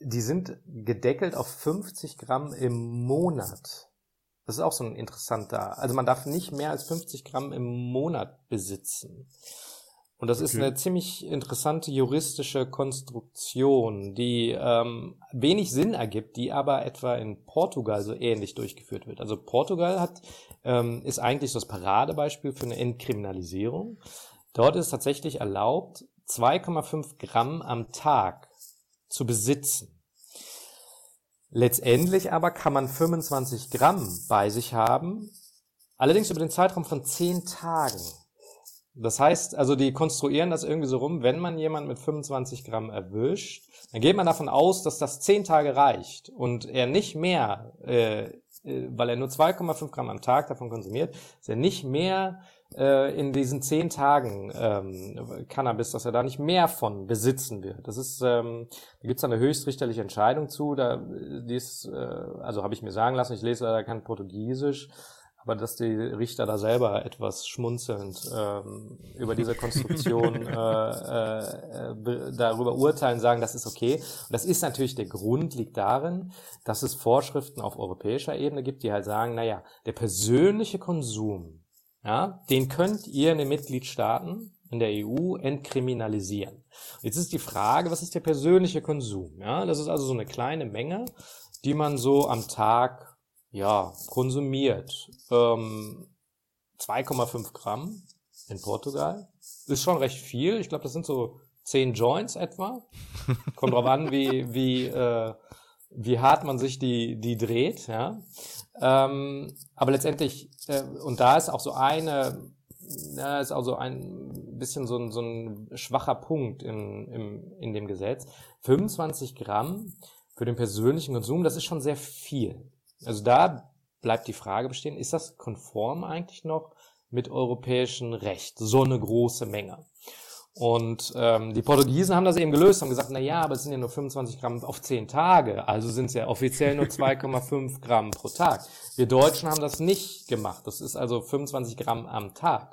die sind gedeckelt auf 50 Gramm im Monat. Das ist auch so ein interessanter. Also man darf nicht mehr als 50 Gramm im Monat besitzen. Und das okay. ist eine ziemlich interessante juristische Konstruktion, die ähm, wenig Sinn ergibt, die aber etwa in Portugal so ähnlich durchgeführt wird. Also Portugal hat ähm, ist eigentlich das Paradebeispiel für eine Entkriminalisierung. Dort ist tatsächlich erlaubt, 2,5 Gramm am Tag zu besitzen. Letztendlich aber kann man 25 Gramm bei sich haben, allerdings über den Zeitraum von 10 Tagen. Das heißt, also die konstruieren das irgendwie so rum, wenn man jemanden mit 25 Gramm erwischt, dann geht man davon aus, dass das 10 Tage reicht und er nicht mehr, äh, äh weil er nur 2,5 Gramm am Tag davon konsumiert, ist er nicht mehr äh, in diesen 10 Tagen ähm, Cannabis, dass er da nicht mehr von besitzen wird. Das ist, ähm, da gibt es eine höchstrichterliche Entscheidung zu, da die ist, äh, also habe ich mir sagen lassen, ich lese leider kein Portugiesisch, aber dass die Richter da selber etwas schmunzelnd ähm, über diese Konstruktion äh, äh, darüber urteilen, sagen, das ist okay. Und das ist natürlich der Grund liegt darin, dass es Vorschriften auf europäischer Ebene gibt, die halt sagen, naja, der persönliche Konsum, ja, den könnt ihr in den Mitgliedstaaten in der EU entkriminalisieren. Jetzt ist die Frage, was ist der persönliche Konsum? Ja, das ist also so eine kleine Menge, die man so am Tag ja, konsumiert. Ähm, 2,5 Gramm in Portugal. Ist schon recht viel. Ich glaube, das sind so 10 Joints etwa. Kommt drauf an, wie, wie, äh, wie hart man sich die, die dreht. Ja. Ähm, aber letztendlich, äh, und da ist auch so eine, na, ist also ein bisschen so ein, so ein schwacher Punkt in, im, in dem Gesetz. 25 Gramm für den persönlichen Konsum, das ist schon sehr viel. Also da bleibt die Frage bestehen, ist das konform eigentlich noch mit europäischem Recht? So eine große Menge. Und ähm, die Portugiesen haben das eben gelöst, haben gesagt, na ja, aber es sind ja nur 25 Gramm auf 10 Tage, also sind es ja offiziell nur 2,5 Gramm pro Tag. Wir Deutschen haben das nicht gemacht. Das ist also 25 Gramm am Tag.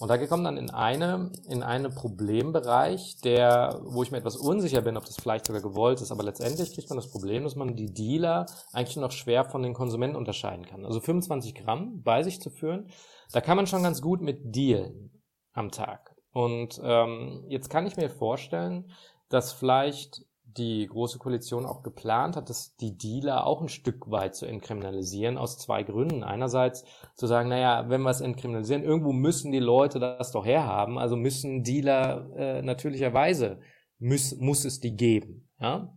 Und da kommt dann in eine, in einen Problembereich, der, wo ich mir etwas unsicher bin, ob das vielleicht sogar gewollt ist, aber letztendlich kriegt man das Problem, dass man die Dealer eigentlich noch schwer von den Konsumenten unterscheiden kann. Also 25 Gramm bei sich zu führen, da kann man schon ganz gut mit dealen am Tag. Und ähm, jetzt kann ich mir vorstellen, dass vielleicht die Große Koalition auch geplant hat, dass die Dealer auch ein Stück weit zu entkriminalisieren, aus zwei Gründen. Einerseits zu sagen, naja, wenn wir es entkriminalisieren, irgendwo müssen die Leute das doch herhaben, also müssen Dealer äh, natürlicherweise, muss, muss es die geben. Ja?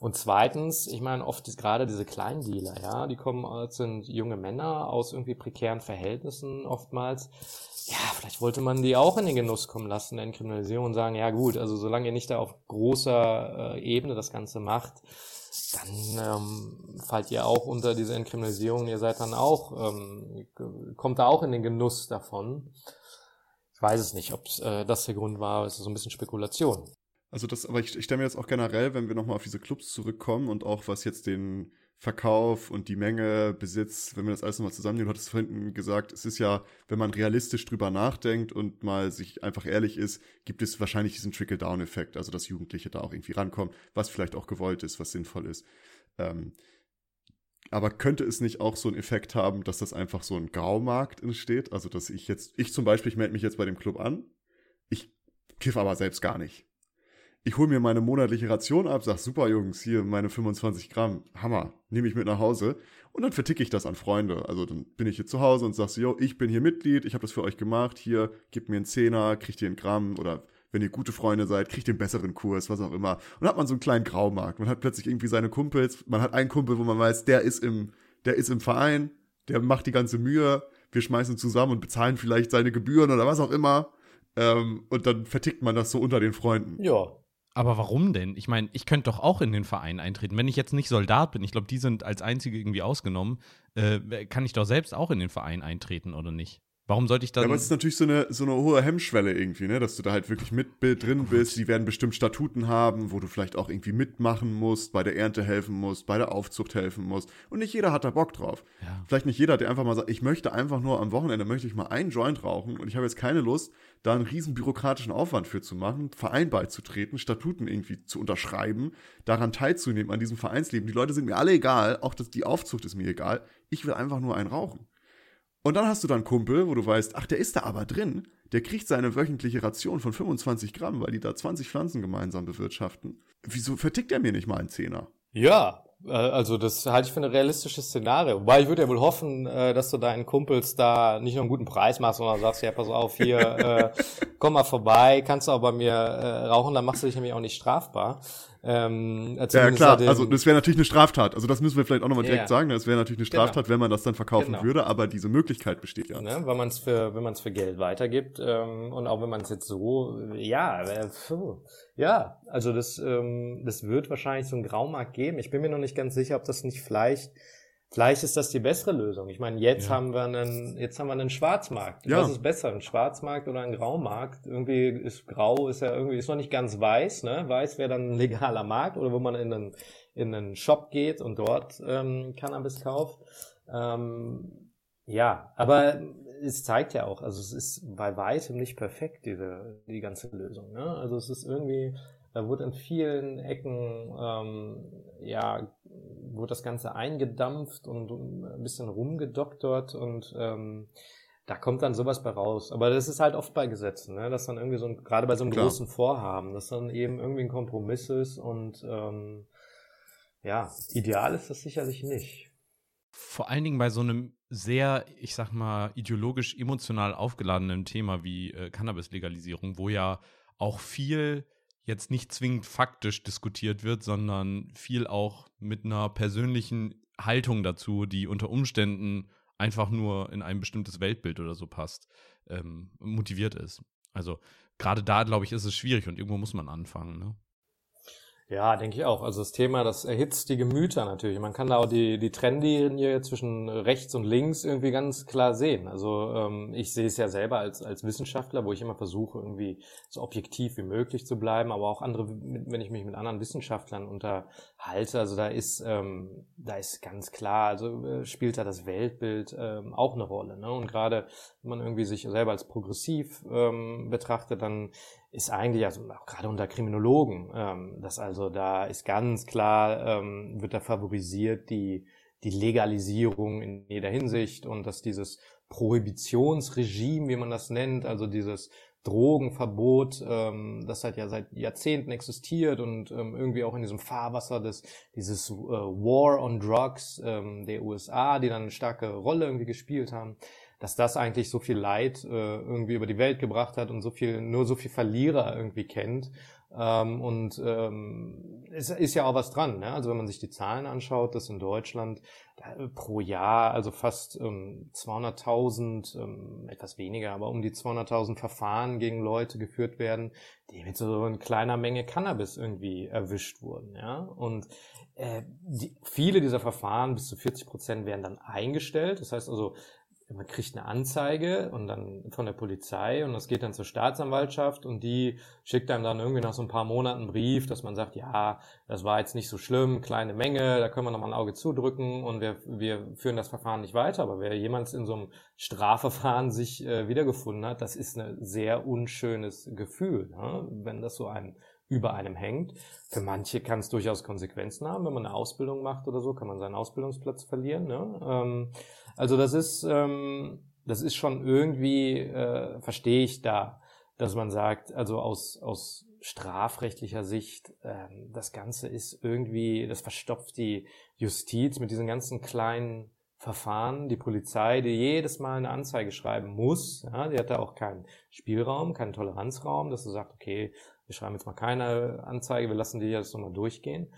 Und zweitens, ich meine, oft ist gerade diese kleinen Dealer, ja, die kommen, äh, sind junge Männer aus irgendwie prekären Verhältnissen oftmals ja, vielleicht wollte man die auch in den Genuss kommen lassen, der Kriminalisierung und sagen, ja gut, also solange ihr nicht da auf großer äh, Ebene das Ganze macht, dann ähm, fallt ihr auch unter diese Entkriminalisierung, ihr seid dann auch, ähm, kommt da auch in den Genuss davon. Ich weiß es nicht, ob äh, das der Grund war, es ist so ein bisschen Spekulation. Also das, aber ich, ich stelle mir jetzt auch generell, wenn wir nochmal auf diese Clubs zurückkommen und auch was jetzt den Verkauf und die Menge, Besitz, wenn wir das alles nochmal zusammennehmen, du hattest vorhin gesagt, es ist ja, wenn man realistisch drüber nachdenkt und mal sich einfach ehrlich ist, gibt es wahrscheinlich diesen Trickle-Down-Effekt, also dass Jugendliche da auch irgendwie rankommen, was vielleicht auch gewollt ist, was sinnvoll ist. Ähm, aber könnte es nicht auch so einen Effekt haben, dass das einfach so ein Graumarkt entsteht? Also, dass ich jetzt, ich zum Beispiel, ich melde mich jetzt bei dem Club an, ich kiff aber selbst gar nicht ich hole mir meine monatliche Ration ab, sag, super Jungs, hier meine 25 Gramm, Hammer, nehme ich mit nach Hause und dann verticke ich das an Freunde. Also dann bin ich hier zu Hause und sag so, yo, ich bin hier Mitglied, ich habe das für euch gemacht, hier, gebt mir einen Zehner, kriegt ihr einen Gramm oder wenn ihr gute Freunde seid, kriegt ihr einen besseren Kurs, was auch immer. Und dann hat man so einen kleinen Graumarkt. Man hat plötzlich irgendwie seine Kumpels, man hat einen Kumpel, wo man weiß, der ist im, der ist im Verein, der macht die ganze Mühe, wir schmeißen zusammen und bezahlen vielleicht seine Gebühren oder was auch immer. Ähm, und dann vertickt man das so unter den Freunden. Ja, aber warum denn? Ich meine, ich könnte doch auch in den Verein eintreten. Wenn ich jetzt nicht Soldat bin, ich glaube, die sind als einzige irgendwie ausgenommen, äh, kann ich doch selbst auch in den Verein eintreten, oder nicht? Warum sollte ich dann. Ja, aber es ist natürlich so eine, so eine hohe Hemmschwelle irgendwie, ne? Dass du da halt wirklich mit drin bist. Die werden bestimmt Statuten haben, wo du vielleicht auch irgendwie mitmachen musst, bei der Ernte helfen musst, bei der Aufzucht helfen musst. Und nicht jeder hat da Bock drauf. Ja. Vielleicht nicht jeder, der einfach mal sagt, ich möchte einfach nur am Wochenende möchte ich mal einen Joint rauchen und ich habe jetzt keine Lust, da einen riesen bürokratischen Aufwand für zu machen, Verein beizutreten, Statuten irgendwie zu unterschreiben, daran teilzunehmen an diesem Vereinsleben. Die Leute sind mir alle egal, auch das, die Aufzucht ist mir egal. Ich will einfach nur einen rauchen. Und dann hast du dann Kumpel, wo du weißt, ach, der ist da aber drin. Der kriegt seine wöchentliche Ration von 25 Gramm, weil die da 20 Pflanzen gemeinsam bewirtschaften. Wieso vertickt er mir nicht mal einen Zehner? Ja, äh, also das halte ich für ein realistisches Szenario. Wobei ich würde ja wohl hoffen, äh, dass du deinen Kumpels da nicht nur einen guten Preis machst, sondern sagst, ja, pass auf, hier, äh, komm mal vorbei, kannst du auch bei mir rauchen, dann machst du dich nämlich auch nicht strafbar. Ähm, ja, klar, also das wäre natürlich eine Straftat. Also das müssen wir vielleicht auch nochmal direkt ja. sagen. Das wäre natürlich eine genau. Straftat, genau. wenn man das dann verkaufen genau. würde, aber diese Möglichkeit besteht ja. Ne, wenn man es für, wenn man es für Geld weitergibt ähm, und auch wenn man es jetzt so, ja, äh, ja, also das, ähm, das wird wahrscheinlich so einen Graumarkt geben. Ich bin mir noch nicht ganz sicher, ob das nicht vielleicht Vielleicht ist das die bessere Lösung. Ich meine, jetzt ja. haben wir einen, jetzt haben wir einen Schwarzmarkt. Ja. Was ist besser, ein Schwarzmarkt oder ein Graumarkt? Irgendwie ist Grau ist ja irgendwie ist noch nicht ganz weiß. Ne, weiß wäre dann ein legaler Markt oder wo man in einen in einen Shop geht und dort ähm, Cannabis kauft. Ähm, ja, aber es zeigt ja auch, also es ist bei weitem nicht perfekt diese die ganze Lösung. Ne? Also es ist irgendwie da wurde in vielen Ecken, ähm, ja, wurde das Ganze eingedampft und ein bisschen rumgedoktert und ähm, da kommt dann sowas bei raus. Aber das ist halt oft bei Gesetzen, ne? dass dann irgendwie so ein, gerade bei so einem Klar. großen Vorhaben, dass dann eben irgendwie ein Kompromiss ist und ähm, ja, ideal ist das sicherlich nicht. Vor allen Dingen bei so einem sehr, ich sag mal, ideologisch emotional aufgeladenen Thema wie äh, Cannabis-Legalisierung, wo ja auch viel jetzt nicht zwingend faktisch diskutiert wird, sondern viel auch mit einer persönlichen Haltung dazu, die unter Umständen einfach nur in ein bestimmtes Weltbild oder so passt, ähm, motiviert ist. Also gerade da, glaube ich, ist es schwierig und irgendwo muss man anfangen. Ne? Ja, denke ich auch. Also das Thema, das erhitzt die Gemüter natürlich. Man kann da auch die, die Trennlinie zwischen rechts und links irgendwie ganz klar sehen. Also ähm, ich sehe es ja selber als, als Wissenschaftler, wo ich immer versuche, irgendwie so objektiv wie möglich zu bleiben, aber auch andere, wenn ich mich mit anderen Wissenschaftlern unterhalte, also da ist, ähm, da ist ganz klar, also äh, spielt da das Weltbild ähm, auch eine Rolle. Ne? Und gerade wenn man irgendwie sich selber als progressiv ähm, betrachtet, dann ist eigentlich, also gerade unter Kriminologen, ähm, das also da ist ganz klar, ähm, wird da favorisiert die, die Legalisierung in jeder Hinsicht und dass dieses Prohibitionsregime, wie man das nennt, also dieses Drogenverbot, ähm, das halt ja seit Jahrzehnten existiert und ähm, irgendwie auch in diesem Fahrwasser des dieses äh, War on Drugs ähm, der USA, die dann eine starke Rolle irgendwie gespielt haben, dass das eigentlich so viel Leid äh, irgendwie über die Welt gebracht hat und so viel, nur so viel Verlierer irgendwie kennt. Ähm, und ähm, es ist ja auch was dran. Ne? Also wenn man sich die Zahlen anschaut, dass in Deutschland äh, pro Jahr also fast ähm, 200.000, ähm, etwas weniger, aber um die 200.000 Verfahren gegen Leute geführt werden, die mit so einer kleiner Menge Cannabis irgendwie erwischt wurden. Ja? Und äh, die, viele dieser Verfahren, bis zu 40 Prozent, werden dann eingestellt. Das heißt also, man kriegt eine Anzeige und dann von der Polizei und das geht dann zur Staatsanwaltschaft und die schickt einem dann irgendwie nach so ein paar Monaten einen Brief, dass man sagt, ja, das war jetzt nicht so schlimm, kleine Menge, da können wir noch mal ein Auge zudrücken und wir, wir führen das Verfahren nicht weiter. Aber wer jemals in so einem Strafverfahren sich äh, wiedergefunden hat, das ist ein sehr unschönes Gefühl, ne? wenn das so ein über einem hängt. Für manche kann es durchaus Konsequenzen haben, wenn man eine Ausbildung macht oder so, kann man seinen Ausbildungsplatz verlieren. Ne? Ähm, also das ist, ähm, das ist schon irgendwie, äh, verstehe ich da, dass man sagt, also aus, aus strafrechtlicher Sicht, ähm, das Ganze ist irgendwie, das verstopft die Justiz mit diesen ganzen kleinen Verfahren, die Polizei, die jedes Mal eine Anzeige schreiben muss, ja, die hat da auch keinen Spielraum, keinen Toleranzraum, dass du sagst, okay, wir schreiben jetzt mal keine Anzeige, wir lassen die jetzt nochmal durchgehen.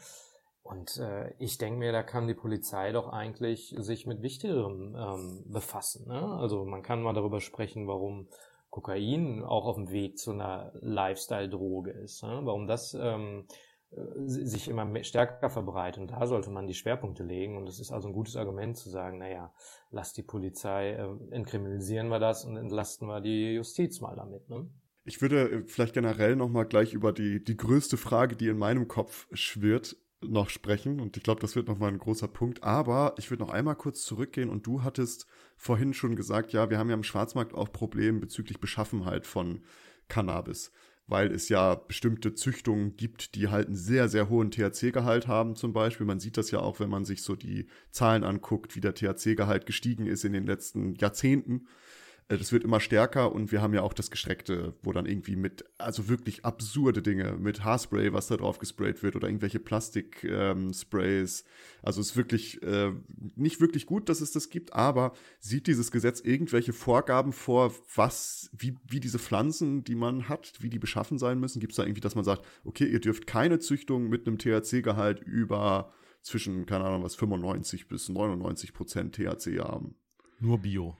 Und äh, ich denke mir, da kann die Polizei doch eigentlich sich mit Wichtigerem ähm, befassen. Ne? Also man kann mal darüber sprechen, warum Kokain auch auf dem Weg zu einer Lifestyle-Droge ist. Ne? Warum das ähm, äh, sich immer stärker verbreitet. Und da sollte man die Schwerpunkte legen. Und es ist also ein gutes Argument zu sagen, naja, lass die Polizei, äh, entkriminalisieren wir das und entlasten wir die Justiz mal damit. Ne? Ich würde äh, vielleicht generell noch mal gleich über die, die größte Frage, die in meinem Kopf schwirrt, noch sprechen. Und ich glaube, das wird noch mal ein großer Punkt. Aber ich würde noch einmal kurz zurückgehen. Und du hattest vorhin schon gesagt, ja, wir haben ja im Schwarzmarkt auch Probleme bezüglich Beschaffenheit von Cannabis. Weil es ja bestimmte Züchtungen gibt, die halt einen sehr, sehr hohen THC-Gehalt haben zum Beispiel. Man sieht das ja auch, wenn man sich so die Zahlen anguckt, wie der THC-Gehalt gestiegen ist in den letzten Jahrzehnten. Äh, das wird immer stärker und wir haben ja auch das Gestreckte, wo dann irgendwie mit, also wirklich absurde Dinge, mit Haarspray, was da drauf gesprayt wird oder irgendwelche Plastiksprays. Ähm, also es ist wirklich äh, nicht wirklich gut, dass es das gibt, aber sieht dieses Gesetz irgendwelche Vorgaben vor, was, wie, wie diese Pflanzen, die man hat, wie die beschaffen sein müssen? Gibt es da irgendwie, dass man sagt, okay, ihr dürft keine Züchtung mit einem THC-Gehalt über zwischen, keine Ahnung was, 95 bis 99 Prozent THC haben? Nur Bio.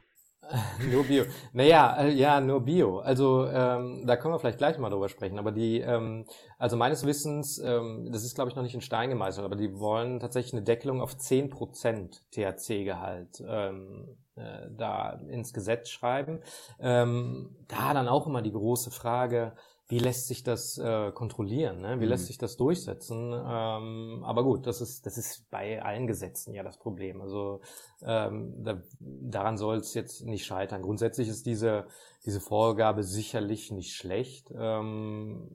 nur Bio. Naja, äh, ja, nur Bio. Also ähm, da können wir vielleicht gleich mal drüber sprechen. Aber die, ähm, also meines Wissens, ähm, das ist glaube ich noch nicht in Stein gemeißelt, aber die wollen tatsächlich eine Deckelung auf 10% THC-Gehalt ähm, äh, da ins Gesetz schreiben. Ähm, da dann auch immer die große Frage, wie lässt sich das äh, kontrollieren, ne? wie mhm. lässt sich das durchsetzen. Ähm, aber gut, das ist, das ist bei allen Gesetzen ja das Problem. Also ähm, da, daran soll es jetzt nicht scheitern. Grundsätzlich ist diese, diese Vorgabe sicherlich nicht schlecht, ähm,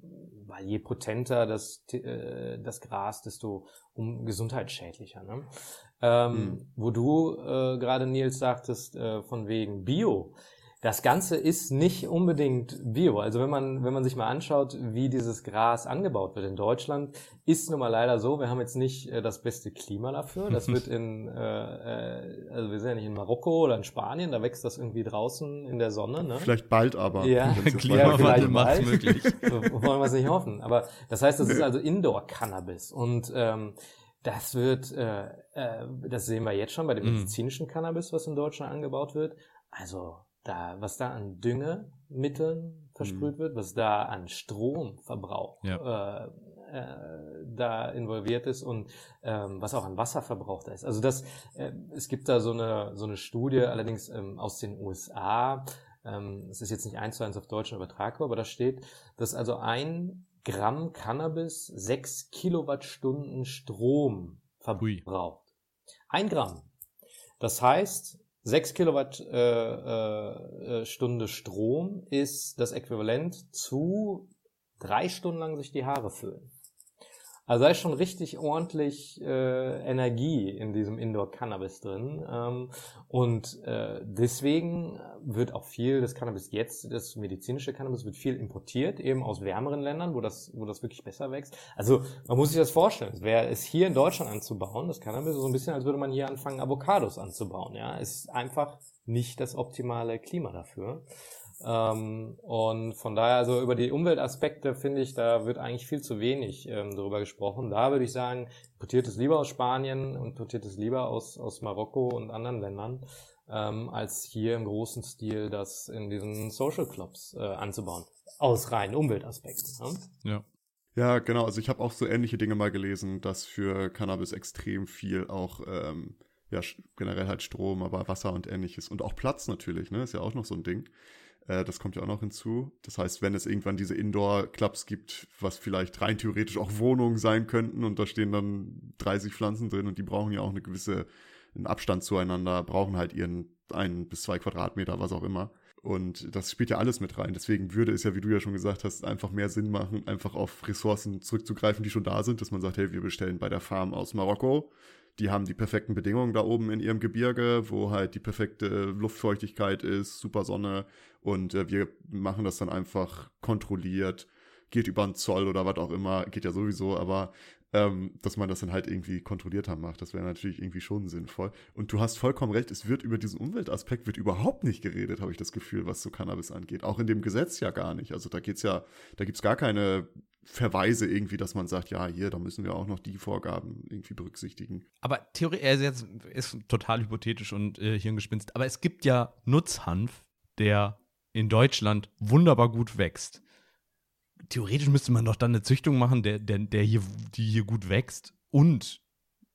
weil je potenter das, äh, das Gras, desto um gesundheitsschädlicher. Ne? Ähm, mhm. Wo du äh, gerade, Nils, sagtest, äh, von wegen Bio, das Ganze ist nicht unbedingt bio. Also wenn man, wenn man sich mal anschaut, wie dieses Gras angebaut wird in Deutschland, ist nun mal leider so, wir haben jetzt nicht äh, das beste Klima dafür. Das wird in, äh, äh, also wir sind ja nicht in Marokko oder in Spanien, da wächst das irgendwie draußen in der Sonne. Ne? Vielleicht bald aber. Ja, Klimawandel macht möglich. Wollen wir es nicht hoffen. Aber das heißt, das ist also Indoor-Cannabis. Und ähm, das wird, äh, äh, das sehen wir jetzt schon bei dem mhm. medizinischen Cannabis, was in Deutschland angebaut wird. Also da, was da an Düngemitteln versprüht mhm. wird, was da an Stromverbrauch ja. äh, äh, da involviert ist und ähm, was auch an Wasserverbrauch da ist. Also das, äh, es gibt da so eine so eine Studie, allerdings ähm, aus den USA. Ähm, es ist jetzt nicht eins zu eins auf Deutsch übertragbar, aber da steht, dass also ein Gramm Cannabis sechs Kilowattstunden Strom verbraucht. Ein Gramm. Das heißt, 6 Kilowattstunde äh, äh, Strom ist das Äquivalent zu drei Stunden lang sich die Haare föhnen. Also da ist schon richtig ordentlich äh, Energie in diesem Indoor-Cannabis drin. Ähm, und äh, deswegen wird auch viel das Cannabis jetzt, das medizinische Cannabis, wird viel importiert, eben aus wärmeren Ländern, wo das, wo das wirklich besser wächst. Also man muss sich das vorstellen. Wäre es hier in Deutschland anzubauen, das Cannabis, so ein bisschen, als würde man hier anfangen, Avocados anzubauen. Ja, es ist einfach nicht das optimale Klima dafür. Ähm, und von daher, also über die Umweltaspekte finde ich, da wird eigentlich viel zu wenig ähm, darüber gesprochen. Da würde ich sagen, importiert es lieber aus Spanien und importiert es lieber aus, aus Marokko und anderen Ländern, ähm, als hier im großen Stil das in diesen Social Clubs äh, anzubauen. Aus reinen Umweltaspekten. Ne? Ja. Ja, genau. Also ich habe auch so ähnliche Dinge mal gelesen, dass für Cannabis extrem viel auch ähm, ja generell halt Strom, aber Wasser und ähnliches und auch Platz natürlich, ne, ist ja auch noch so ein Ding. Äh, das kommt ja auch noch hinzu. Das heißt, wenn es irgendwann diese Indoor-Clubs gibt, was vielleicht rein theoretisch auch Wohnungen sein könnten und da stehen dann 30 Pflanzen drin und die brauchen ja auch eine gewisse einen Abstand zueinander, brauchen halt ihren ein bis zwei Quadratmeter, was auch immer. Und das spielt ja alles mit rein. Deswegen würde es ja, wie du ja schon gesagt hast, einfach mehr Sinn machen, einfach auf Ressourcen zurückzugreifen, die schon da sind, dass man sagt, hey, wir bestellen bei der Farm aus Marokko die haben die perfekten Bedingungen da oben in ihrem Gebirge, wo halt die perfekte Luftfeuchtigkeit ist, super Sonne. Und äh, wir machen das dann einfach kontrolliert, geht über einen Zoll oder was auch immer, geht ja sowieso, aber ähm, dass man das dann halt irgendwie kontrollierter macht, das wäre natürlich irgendwie schon sinnvoll. Und du hast vollkommen recht, es wird über diesen Umweltaspekt wird überhaupt nicht geredet, habe ich das Gefühl, was so Cannabis angeht. Auch in dem Gesetz ja gar nicht. Also da geht's ja, da gibt's gar keine Verweise irgendwie, dass man sagt, ja, hier, da müssen wir auch noch die Vorgaben irgendwie berücksichtigen. Aber Theorie, er ist jetzt ist total hypothetisch und äh, Hirngespinst, aber es gibt ja Nutzhanf, der in Deutschland wunderbar gut wächst. Theoretisch müsste man doch dann eine Züchtung machen, der, der, der hier, die hier gut wächst und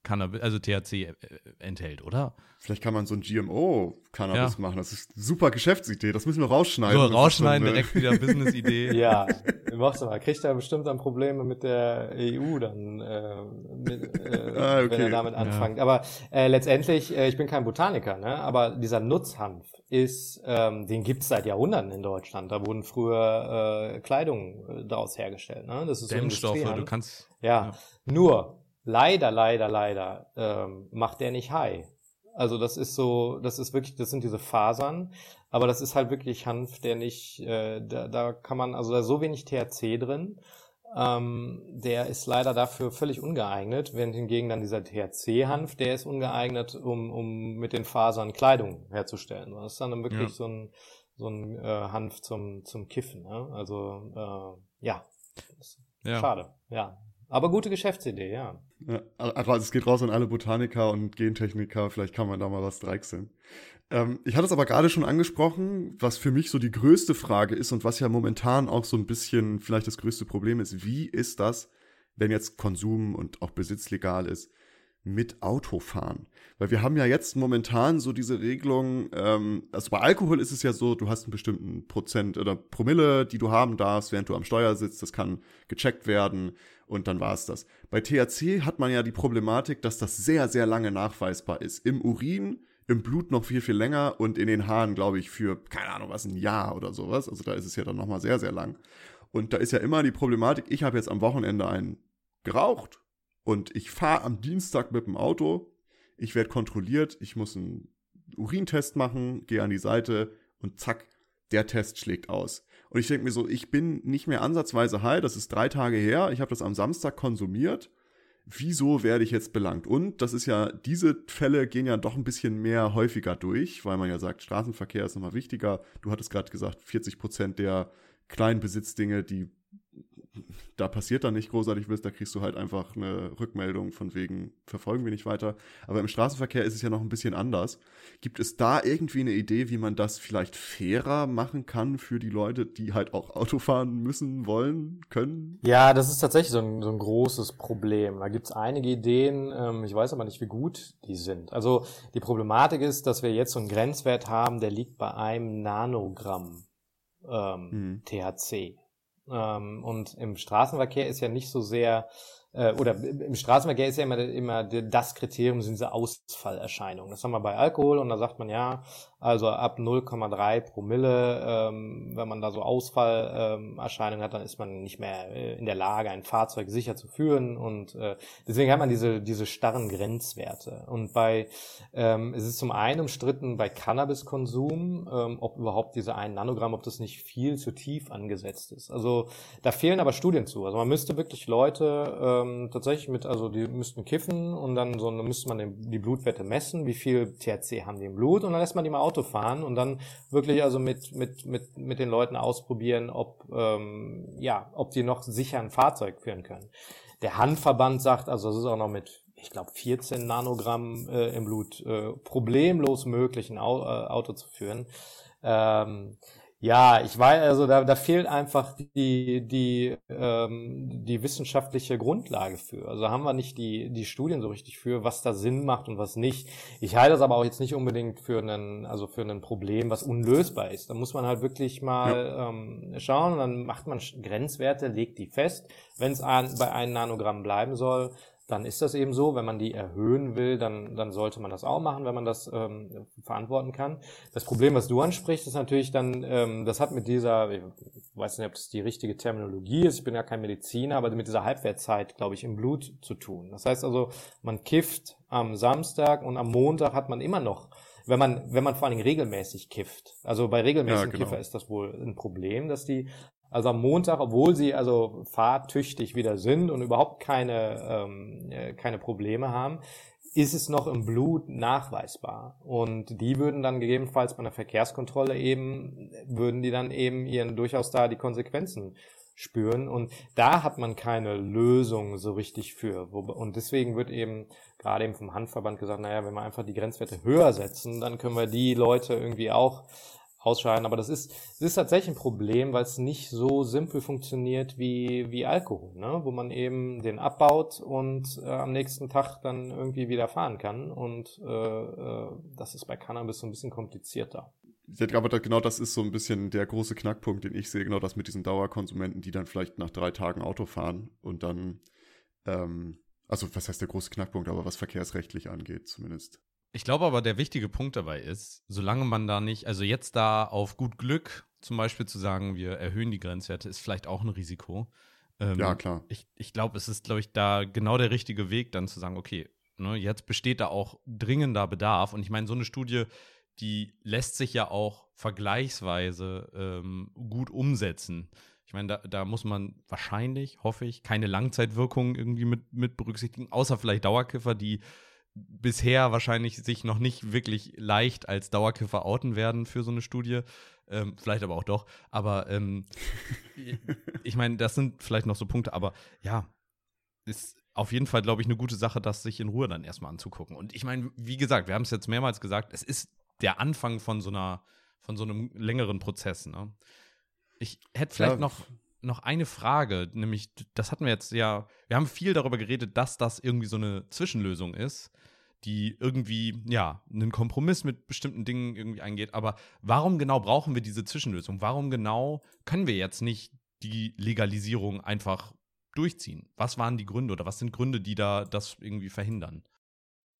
Cannabis, also THC äh, enthält, oder? Vielleicht kann man so ein GMO-Cannabis ja. machen. Das ist eine super Geschäftsidee. Das müssen wir rausschneiden. So, rausschneiden, direkt wieder Business-Idee. ja, machst du mal. Kriegt er bestimmt dann Probleme mit der EU dann, äh, mit, äh, ah, okay. wenn er damit anfängt. Ja. Aber äh, letztendlich, äh, ich bin kein Botaniker, ne? aber dieser Nutzhanf ist, ähm, den gibt's seit Jahrhunderten in Deutschland. Da wurden früher äh, Kleidung äh, daraus hergestellt. Ne? Das ist Dämmstoffe, so du kannst. Ja, ja. nur leider, leider, leider ähm, macht der nicht high. Also das ist so, das ist wirklich, das sind diese Fasern, aber das ist halt wirklich Hanf, der nicht, äh, da, da kann man, also da ist so wenig THC drin, ähm, der ist leider dafür völlig ungeeignet, während hingegen dann dieser THC-Hanf, der ist ungeeignet, um, um mit den Fasern Kleidung herzustellen. Das ist dann wirklich ja. so ein, so ein äh, Hanf zum, zum Kiffen. Ne? Also äh, ja. ja, schade, ja. Aber gute Geschäftsidee, ja. ja. Also es geht raus an alle Botaniker und Gentechniker, vielleicht kann man da mal was dreichseln. Ähm, ich hatte es aber gerade schon angesprochen, was für mich so die größte Frage ist und was ja momentan auch so ein bisschen vielleicht das größte Problem ist. Wie ist das, wenn jetzt Konsum und auch Besitz legal ist? mit Autofahren. Weil wir haben ja jetzt momentan so diese Regelung, ähm, also bei Alkohol ist es ja so, du hast einen bestimmten Prozent oder Promille, die du haben darfst, während du am Steuer sitzt, das kann gecheckt werden und dann war es das. Bei THC hat man ja die Problematik, dass das sehr, sehr lange nachweisbar ist. Im Urin, im Blut noch viel, viel länger und in den Haaren, glaube ich, für, keine Ahnung was, ein Jahr oder sowas. Also da ist es ja dann nochmal sehr, sehr lang. Und da ist ja immer die Problematik, ich habe jetzt am Wochenende einen geraucht und ich fahre am Dienstag mit dem Auto, ich werde kontrolliert, ich muss einen Urintest machen, gehe an die Seite und zack, der Test schlägt aus. Und ich denke mir so, ich bin nicht mehr ansatzweise heil, das ist drei Tage her, ich habe das am Samstag konsumiert. Wieso werde ich jetzt belangt? Und das ist ja, diese Fälle gehen ja doch ein bisschen mehr häufiger durch, weil man ja sagt, Straßenverkehr ist nochmal wichtiger. Du hattest gerade gesagt, 40 Prozent der kleinen Besitzdinge, die da passiert dann nicht großartig was, da kriegst du halt einfach eine Rückmeldung von wegen, verfolgen wir nicht weiter. Aber im Straßenverkehr ist es ja noch ein bisschen anders. Gibt es da irgendwie eine Idee, wie man das vielleicht fairer machen kann für die Leute, die halt auch Auto fahren müssen, wollen, können? Ja, das ist tatsächlich so ein, so ein großes Problem. Da gibt's einige Ideen, ähm, ich weiß aber nicht, wie gut die sind. Also die Problematik ist, dass wir jetzt so einen Grenzwert haben, der liegt bei einem Nanogramm ähm, mhm. THC. Ähm, und im Straßenverkehr ist ja nicht so sehr äh, oder im Straßenverkehr ist ja immer, immer das Kriterium sind diese Ausfallerscheinungen. Das haben wir bei Alkohol und da sagt man ja, also ab 0,3 Promille, ähm, wenn man da so Ausfallerscheinungen ähm, hat, dann ist man nicht mehr äh, in der Lage, ein Fahrzeug sicher zu führen und äh, deswegen hat man diese diese starren Grenzwerte. Und bei ähm, es ist zum einen umstritten bei Cannabiskonsum, ähm, ob überhaupt diese 1 Nanogramm, ob das nicht viel zu tief angesetzt ist. Also da fehlen aber Studien zu. Also man müsste wirklich Leute ähm, tatsächlich mit, also die müssten kiffen und dann so dann müsste man die Blutwerte messen, wie viel THC haben die im Blut und dann lässt man die mal Auto fahren und dann wirklich also mit mit mit mit den Leuten ausprobieren, ob ähm, ja, ob die noch sicher ein Fahrzeug führen können. Der Handverband sagt, also es ist auch noch mit ich glaube 14 Nanogramm äh, im Blut äh, problemlos möglich ein Auto zu führen. Ähm, ja, ich weiß, also da, da fehlt einfach die, die, ähm, die wissenschaftliche Grundlage für. Also haben wir nicht die, die Studien so richtig für, was da Sinn macht und was nicht. Ich halte das aber auch jetzt nicht unbedingt für einen, also für ein Problem, was unlösbar ist. Da muss man halt wirklich mal ja. ähm, schauen und dann macht man Grenzwerte, legt die fest. Wenn es bei einem Nanogramm bleiben soll, dann ist das eben so. Wenn man die erhöhen will, dann, dann sollte man das auch machen, wenn man das ähm, verantworten kann. Das Problem, was du ansprichst, ist natürlich dann, ähm, das hat mit dieser, ich weiß nicht, ob das die richtige Terminologie ist, ich bin ja kein Mediziner, aber mit dieser Halbwertzeit, glaube ich, im Blut zu tun. Das heißt also, man kifft am Samstag und am Montag hat man immer noch wenn man, wenn man vor allen Dingen regelmäßig kifft. Also bei regelmäßigen ja, genau. Kiffer ist das wohl ein Problem, dass die also am Montag, obwohl sie also fahrtüchtig wieder sind und überhaupt keine, ähm, äh, keine Probleme haben, ist es noch im Blut nachweisbar. Und die würden dann gegebenenfalls bei einer Verkehrskontrolle eben, würden die dann eben ihren durchaus da die Konsequenzen spüren. Und da hat man keine Lösung so richtig für. Und deswegen wird eben gerade eben vom Handverband gesagt, naja, wenn wir einfach die Grenzwerte höher setzen, dann können wir die Leute irgendwie auch ausscheiden. Aber das ist, das ist tatsächlich ein Problem, weil es nicht so simpel funktioniert wie, wie Alkohol, ne? wo man eben den abbaut und äh, am nächsten Tag dann irgendwie wieder fahren kann. Und äh, äh, das ist bei Cannabis so ein bisschen komplizierter. Ich glaube, genau das ist so ein bisschen der große Knackpunkt, den ich sehe, genau das mit diesen Dauerkonsumenten, die dann vielleicht nach drei Tagen Auto fahren und dann, ähm, also was heißt der große Knackpunkt, aber was verkehrsrechtlich angeht zumindest. Ich glaube aber, der wichtige Punkt dabei ist, solange man da nicht, also jetzt da auf gut Glück zum Beispiel zu sagen, wir erhöhen die Grenzwerte, ist vielleicht auch ein Risiko. Ähm, ja, klar. Ich, ich glaube, es ist, glaube ich, da genau der richtige Weg, dann zu sagen, okay, ne, jetzt besteht da auch dringender Bedarf. Und ich meine, so eine Studie, die lässt sich ja auch vergleichsweise ähm, gut umsetzen. Ich meine, da, da muss man wahrscheinlich, hoffe ich, keine Langzeitwirkungen irgendwie mit, mit berücksichtigen, außer vielleicht Dauerkiffer, die bisher wahrscheinlich sich noch nicht wirklich leicht als Dauerkiffer outen werden für so eine Studie. Ähm, vielleicht aber auch doch. Aber ähm, ich meine, das sind vielleicht noch so Punkte, aber ja, ist auf jeden Fall, glaube ich, eine gute Sache, das sich in Ruhe dann erstmal anzugucken. Und ich meine, wie gesagt, wir haben es jetzt mehrmals gesagt, es ist der Anfang von so einer, von so einem längeren Prozess. Ne? Ich hätte vielleicht ja. noch noch eine Frage, nämlich, das hatten wir jetzt ja, wir haben viel darüber geredet, dass das irgendwie so eine Zwischenlösung ist, die irgendwie, ja, einen Kompromiss mit bestimmten Dingen irgendwie eingeht. Aber warum genau brauchen wir diese Zwischenlösung? Warum genau können wir jetzt nicht die Legalisierung einfach durchziehen? Was waren die Gründe oder was sind Gründe, die da das irgendwie verhindern?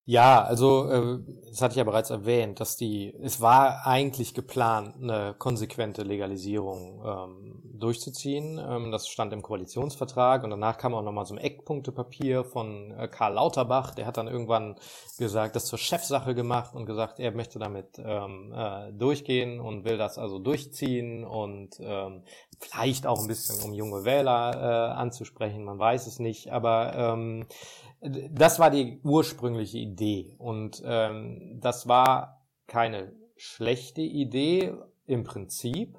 Ja, also äh, das hatte ich ja bereits erwähnt, dass die, es war eigentlich geplant, eine konsequente Legalisierung ähm, durchzuziehen. Ähm, das stand im Koalitionsvertrag und danach kam auch nochmal so ein Eckpunktepapier von äh, Karl Lauterbach, der hat dann irgendwann gesagt, das zur Chefsache gemacht und gesagt, er möchte damit ähm, äh, durchgehen und will das also durchziehen und ähm, vielleicht auch ein bisschen um junge Wähler äh, anzusprechen, man weiß es nicht, aber ähm, das war die ursprüngliche Idee und ähm, das war keine schlechte Idee im Prinzip.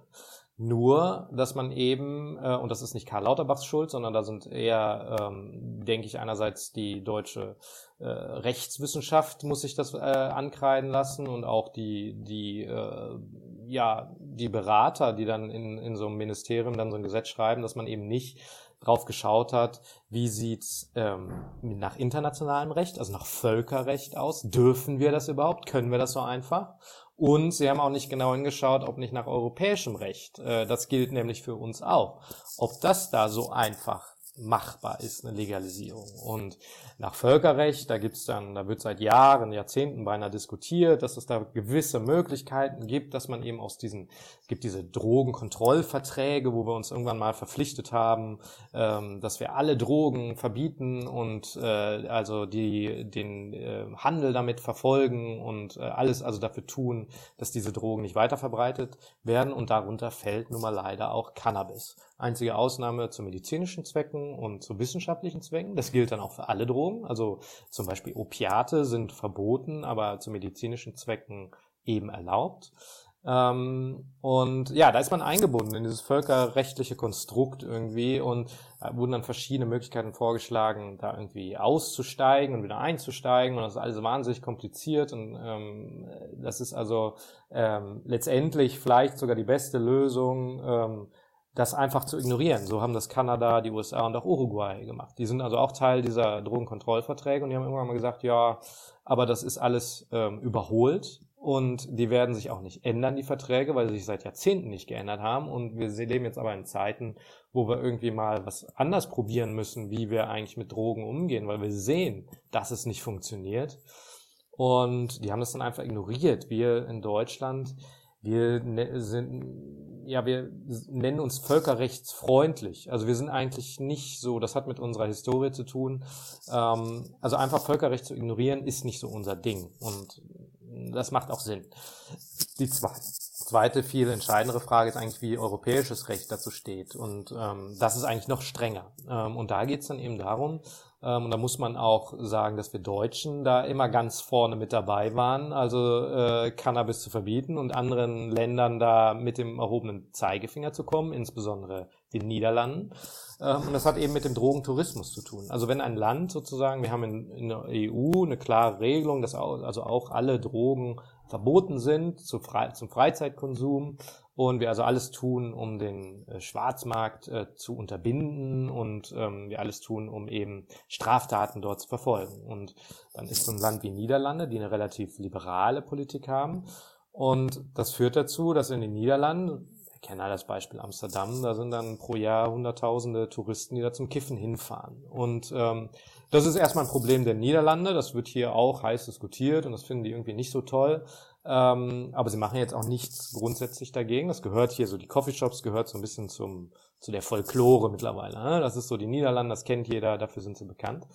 Nur, dass man eben, äh, und das ist nicht Karl Lauterbachs Schuld, sondern da sind eher, ähm, denke ich, einerseits die deutsche äh, Rechtswissenschaft muss sich das äh, ankreiden lassen und auch die, die, äh, ja, die Berater, die dann in, in so einem Ministerium dann so ein Gesetz schreiben, dass man eben nicht drauf geschaut hat, wie sieht's ähm, nach internationalem Recht, also nach Völkerrecht aus? Dürfen wir das überhaupt? Können wir das so einfach? Und sie haben auch nicht genau hingeschaut, ob nicht nach europäischem Recht. Äh, das gilt nämlich für uns auch. Ob das da so einfach machbar ist, eine Legalisierung. Und nach Völkerrecht, da gibt's dann, da wird seit Jahren, Jahrzehnten beinahe diskutiert, dass es da gewisse Möglichkeiten gibt, dass man eben aus diesen, es gibt diese Drogenkontrollverträge, wo wir uns irgendwann mal verpflichtet haben, ähm, dass wir alle Drogen verbieten und äh, also die den äh, Handel damit verfolgen und äh, alles also dafür tun, dass diese Drogen nicht weiter verbreitet werden. Und darunter fällt nun mal leider auch Cannabis. Einzige Ausnahme zu medizinischen Zwecken und zu wissenschaftlichen Zwecken. Das gilt dann auch für alle Drogen. Also zum Beispiel Opiate sind verboten, aber zu medizinischen Zwecken eben erlaubt. Ähm, und ja, da ist man eingebunden in dieses völkerrechtliche Konstrukt irgendwie und wurden dann verschiedene Möglichkeiten vorgeschlagen, da irgendwie auszusteigen und wieder einzusteigen und das ist alles wahnsinnig kompliziert und ähm, das ist also ähm, letztendlich vielleicht sogar die beste Lösung, ähm, das einfach zu ignorieren. So haben das Kanada, die USA und auch Uruguay gemacht. Die sind also auch Teil dieser Drogenkontrollverträge und die haben irgendwann mal gesagt, ja, aber das ist alles ähm, überholt und die werden sich auch nicht ändern, die Verträge, weil sie sich seit Jahrzehnten nicht geändert haben und wir leben jetzt aber in Zeiten, wo wir irgendwie mal was anders probieren müssen, wie wir eigentlich mit Drogen umgehen, weil wir sehen, dass es nicht funktioniert. Und die haben das dann einfach ignoriert. Wir in Deutschland, wir ne, sind ja, wir nennen uns völkerrechtsfreundlich. Also wir sind eigentlich nicht so, das hat mit unserer Historie zu tun. Ähm, also einfach Völkerrecht zu ignorieren ist nicht so unser Ding. Und das macht auch Sinn. Die zweite, viel entscheidendere Frage ist eigentlich, wie europäisches Recht dazu steht. Und ähm, das ist eigentlich noch strenger. Ähm, und da geht es dann eben darum, und da muss man auch sagen, dass wir Deutschen da immer ganz vorne mit dabei waren, also äh, Cannabis zu verbieten und anderen Ländern da mit dem erhobenen Zeigefinger zu kommen, insbesondere den Niederlanden. Ähm, und das hat eben mit dem Drogentourismus zu tun. Also wenn ein Land sozusagen, wir haben in, in der EU eine klare Regelung, dass auch, also auch alle Drogen verboten sind zu Fre zum Freizeitkonsum und wir also alles tun, um den äh, Schwarzmarkt äh, zu unterbinden und ähm, wir alles tun, um eben Straftaten dort zu verfolgen. Und dann ist so ein Land wie Niederlande, die eine relativ liberale Politik haben. Und das führt dazu, dass in den Niederlanden, wir kennen ja das Beispiel Amsterdam, da sind dann pro Jahr Hunderttausende Touristen, die da zum Kiffen hinfahren. Und ähm, das ist erstmal ein Problem der Niederlande, das wird hier auch heiß diskutiert und das finden die irgendwie nicht so toll. Ähm, aber sie machen jetzt auch nichts grundsätzlich dagegen. Das gehört hier so, die Coffeeshops gehört so ein bisschen zum, zu der Folklore mittlerweile. Ne? Das ist so die Niederlande, das kennt jeder, dafür sind sie bekannt.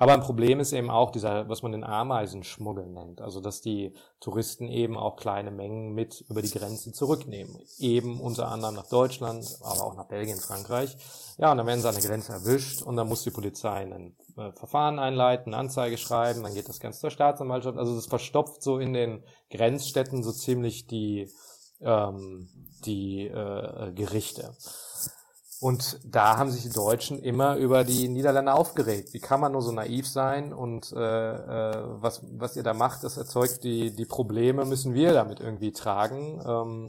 Aber ein Problem ist eben auch dieser, was man den Ameisenschmuggel nennt. Also, dass die Touristen eben auch kleine Mengen mit über die Grenze zurücknehmen. Eben unter anderem nach Deutschland, aber auch nach Belgien, Frankreich. Ja, und dann werden sie an der Grenze erwischt und dann muss die Polizei ein äh, Verfahren einleiten, eine Anzeige schreiben, dann geht das Ganze zur Staatsanwaltschaft. Also, das verstopft so in den Grenzstädten so ziemlich die, ähm, die äh, Gerichte. Und da haben sich die Deutschen immer über die Niederländer aufgeregt. Wie kann man nur so naiv sein? Und äh, äh, was, was ihr da macht, das erzeugt die, die Probleme, müssen wir damit irgendwie tragen. Ähm,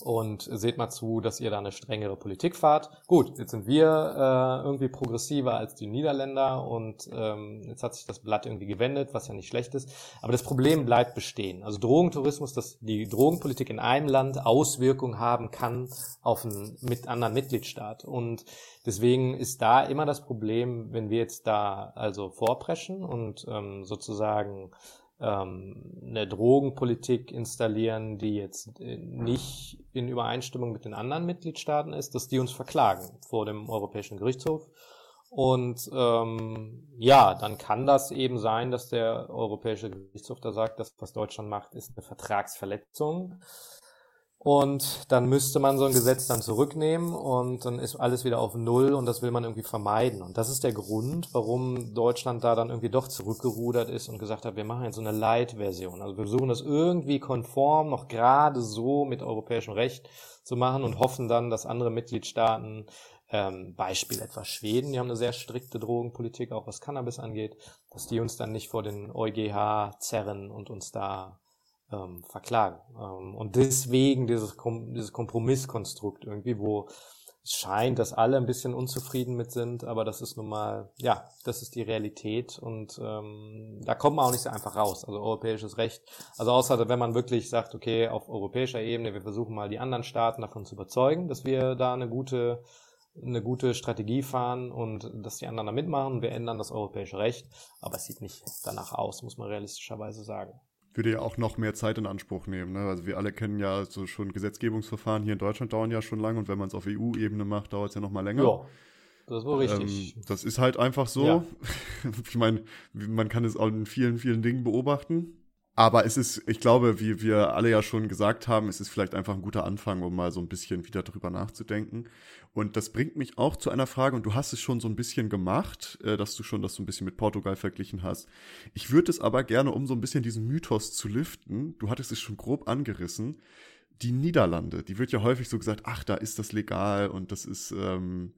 und seht mal zu, dass ihr da eine strengere Politik fahrt. Gut, jetzt sind wir äh, irgendwie progressiver als die Niederländer und ähm, jetzt hat sich das Blatt irgendwie gewendet, was ja nicht schlecht ist. Aber das Problem bleibt bestehen. Also Drogentourismus, dass die Drogenpolitik in einem Land Auswirkungen haben kann auf einen mit anderen Mitgliedstaat. Und deswegen ist da immer das Problem, wenn wir jetzt da also vorpreschen und ähm, sozusagen ähm, eine Drogenpolitik installieren, die jetzt äh, nicht in Übereinstimmung mit den anderen Mitgliedstaaten ist, dass die uns verklagen vor dem Europäischen Gerichtshof. Und ähm, ja, dann kann das eben sein, dass der Europäische Gerichtshof da sagt, dass was Deutschland macht, ist eine Vertragsverletzung. Und dann müsste man so ein Gesetz dann zurücknehmen und dann ist alles wieder auf Null und das will man irgendwie vermeiden. Und das ist der Grund, warum Deutschland da dann irgendwie doch zurückgerudert ist und gesagt hat, wir machen jetzt so eine Light-Version. Also wir versuchen das irgendwie konform, noch gerade so mit europäischem Recht zu machen und hoffen dann, dass andere Mitgliedstaaten, ähm, Beispiel etwa Schweden, die haben eine sehr strikte Drogenpolitik, auch was Cannabis angeht, dass die uns dann nicht vor den EuGH zerren und uns da ähm, verklagen. Ähm, und deswegen dieses, Kom dieses Kompromisskonstrukt irgendwie, wo es scheint, dass alle ein bisschen unzufrieden mit sind, aber das ist nun mal, ja, das ist die Realität und ähm, da kommt man auch nicht so einfach raus. Also europäisches Recht, also außer wenn man wirklich sagt, okay, auf europäischer Ebene, wir versuchen mal die anderen Staaten davon zu überzeugen, dass wir da eine gute eine gute Strategie fahren und dass die anderen da mitmachen. Wir ändern das europäische Recht, aber es sieht nicht danach aus, muss man realistischerweise sagen würde ja auch noch mehr Zeit in Anspruch nehmen. Ne? Also wir alle kennen ja so schon Gesetzgebungsverfahren hier in Deutschland dauern ja schon lange und wenn man es auf EU-Ebene macht, dauert es ja noch mal länger. Ja, das ist wohl richtig. Ähm, das ist halt einfach so. Ja. ich meine, man kann es auch in vielen, vielen Dingen beobachten. Aber es ist, ich glaube, wie wir alle ja schon gesagt haben, es ist vielleicht einfach ein guter Anfang, um mal so ein bisschen wieder drüber nachzudenken. Und das bringt mich auch zu einer Frage, und du hast es schon so ein bisschen gemacht, äh, dass du schon das so ein bisschen mit Portugal verglichen hast. Ich würde es aber gerne, um so ein bisschen diesen Mythos zu lüften, du hattest es schon grob angerissen, die Niederlande, die wird ja häufig so gesagt, ach, da ist das legal und das ist, ähm,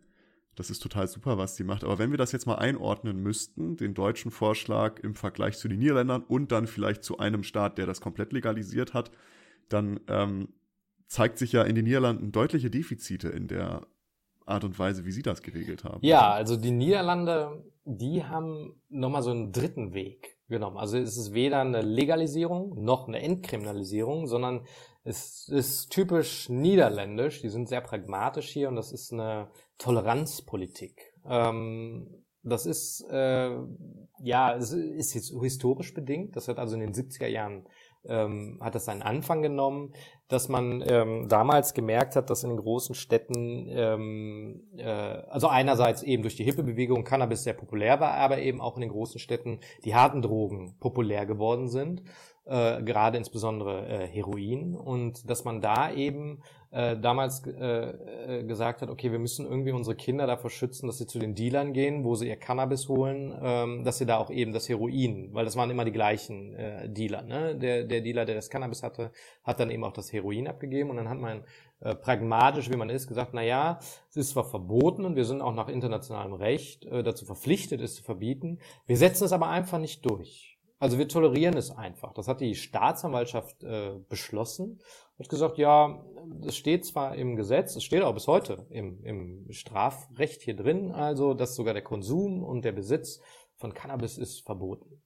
das ist total super, was die macht. Aber wenn wir das jetzt mal einordnen müssten, den deutschen Vorschlag im Vergleich zu den Niederländern und dann vielleicht zu einem Staat, der das komplett legalisiert hat, dann ähm, zeigt sich ja in den Niederlanden deutliche Defizite in der Art und Weise, wie sie das geregelt haben. Ja, also die Niederlande, die haben nochmal so einen dritten Weg genommen. Also es ist weder eine Legalisierung noch eine Entkriminalisierung, sondern es ist typisch niederländisch. Die sind sehr pragmatisch hier und das ist eine Toleranzpolitik. Ähm, das ist, äh, ja, es ist jetzt historisch bedingt. Das hat also in den 70er Jahren ähm, hat das seinen Anfang genommen, dass man ähm, damals gemerkt hat, dass in den großen Städten, ähm, äh, also einerseits eben durch die Hippe-Bewegung Cannabis sehr populär war, aber eben auch in den großen Städten die harten Drogen populär geworden sind äh, gerade insbesondere äh, Heroin und dass man da eben äh, damals äh, äh, gesagt hat, okay, wir müssen irgendwie unsere Kinder davor schützen, dass sie zu den Dealern gehen, wo sie ihr Cannabis holen, ähm, dass sie da auch eben das Heroin, weil das waren immer die gleichen äh, Dealer, ne? Der, der Dealer, der das Cannabis hatte, hat dann eben auch das Heroin abgegeben und dann hat man äh, pragmatisch, wie man ist, gesagt, na ja, es ist zwar verboten und wir sind auch nach internationalem Recht äh, dazu verpflichtet, es zu verbieten, wir setzen es aber einfach nicht durch. Also wir tolerieren es einfach. Das hat die Staatsanwaltschaft äh, beschlossen. Hat gesagt, ja, es steht zwar im Gesetz, es steht auch bis heute im, im Strafrecht hier drin, also dass sogar der Konsum und der Besitz von Cannabis ist verboten.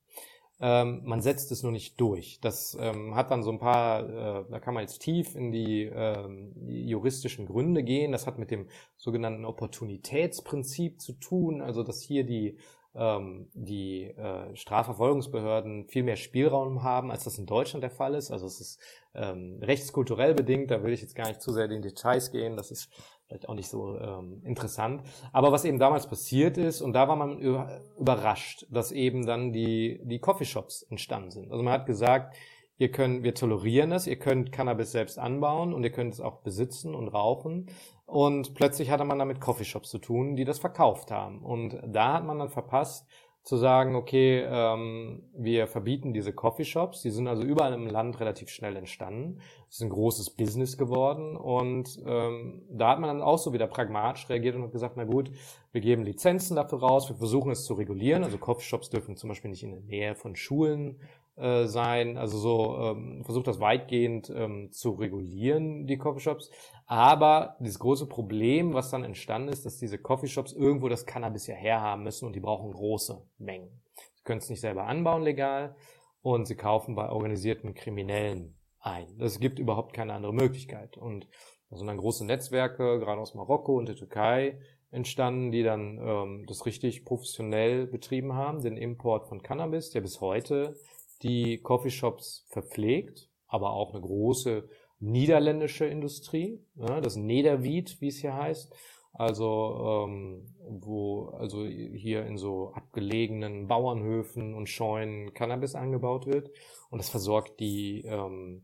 Ähm, man setzt es nur nicht durch. Das ähm, hat dann so ein paar, äh, da kann man jetzt tief in die, ähm, juristischen Gründe gehen. Das hat mit dem sogenannten Opportunitätsprinzip zu tun, also dass hier die die äh, Strafverfolgungsbehörden viel mehr Spielraum haben, als das in Deutschland der Fall ist. Also es ist ähm, rechtskulturell bedingt, da will ich jetzt gar nicht zu sehr in die Details gehen, das ist vielleicht auch nicht so ähm, interessant. Aber was eben damals passiert ist, und da war man überrascht, dass eben dann die, die Coffeeshops entstanden sind. Also man hat gesagt, ihr könnt, wir tolerieren es, ihr könnt Cannabis selbst anbauen und ihr könnt es auch besitzen und rauchen. Und plötzlich hatte man dann mit Coffeeshops zu tun, die das verkauft haben. Und da hat man dann verpasst, zu sagen, okay, ähm, wir verbieten diese Coffeeshops. Die sind also überall im Land relativ schnell entstanden. Es ist ein großes Business geworden und ähm, da hat man dann auch so wieder pragmatisch reagiert und hat gesagt, na gut, wir geben Lizenzen dafür raus, wir versuchen es zu regulieren. Also Coffeeshops dürfen zum Beispiel nicht in der Nähe von Schulen äh, sein, also so ähm, versucht das weitgehend ähm, zu regulieren, die Coffeeshops. Aber dieses große Problem, was dann entstanden ist, dass diese Coffeeshops irgendwo das Cannabis ja herhaben müssen und die brauchen große Mengen. Sie können es nicht selber anbauen legal und sie kaufen bei organisierten Kriminellen ein. Es gibt überhaupt keine andere Möglichkeit. Und da sind dann große Netzwerke, gerade aus Marokko und der Türkei, entstanden, die dann ähm, das richtig professionell betrieben haben, den Import von Cannabis, der bis heute die Coffeeshops verpflegt, aber auch eine große niederländische Industrie, ja, das Nederwied, wie es hier heißt, also ähm, wo also hier in so abgelegenen Bauernhöfen und Scheunen Cannabis angebaut wird und das versorgt die ähm,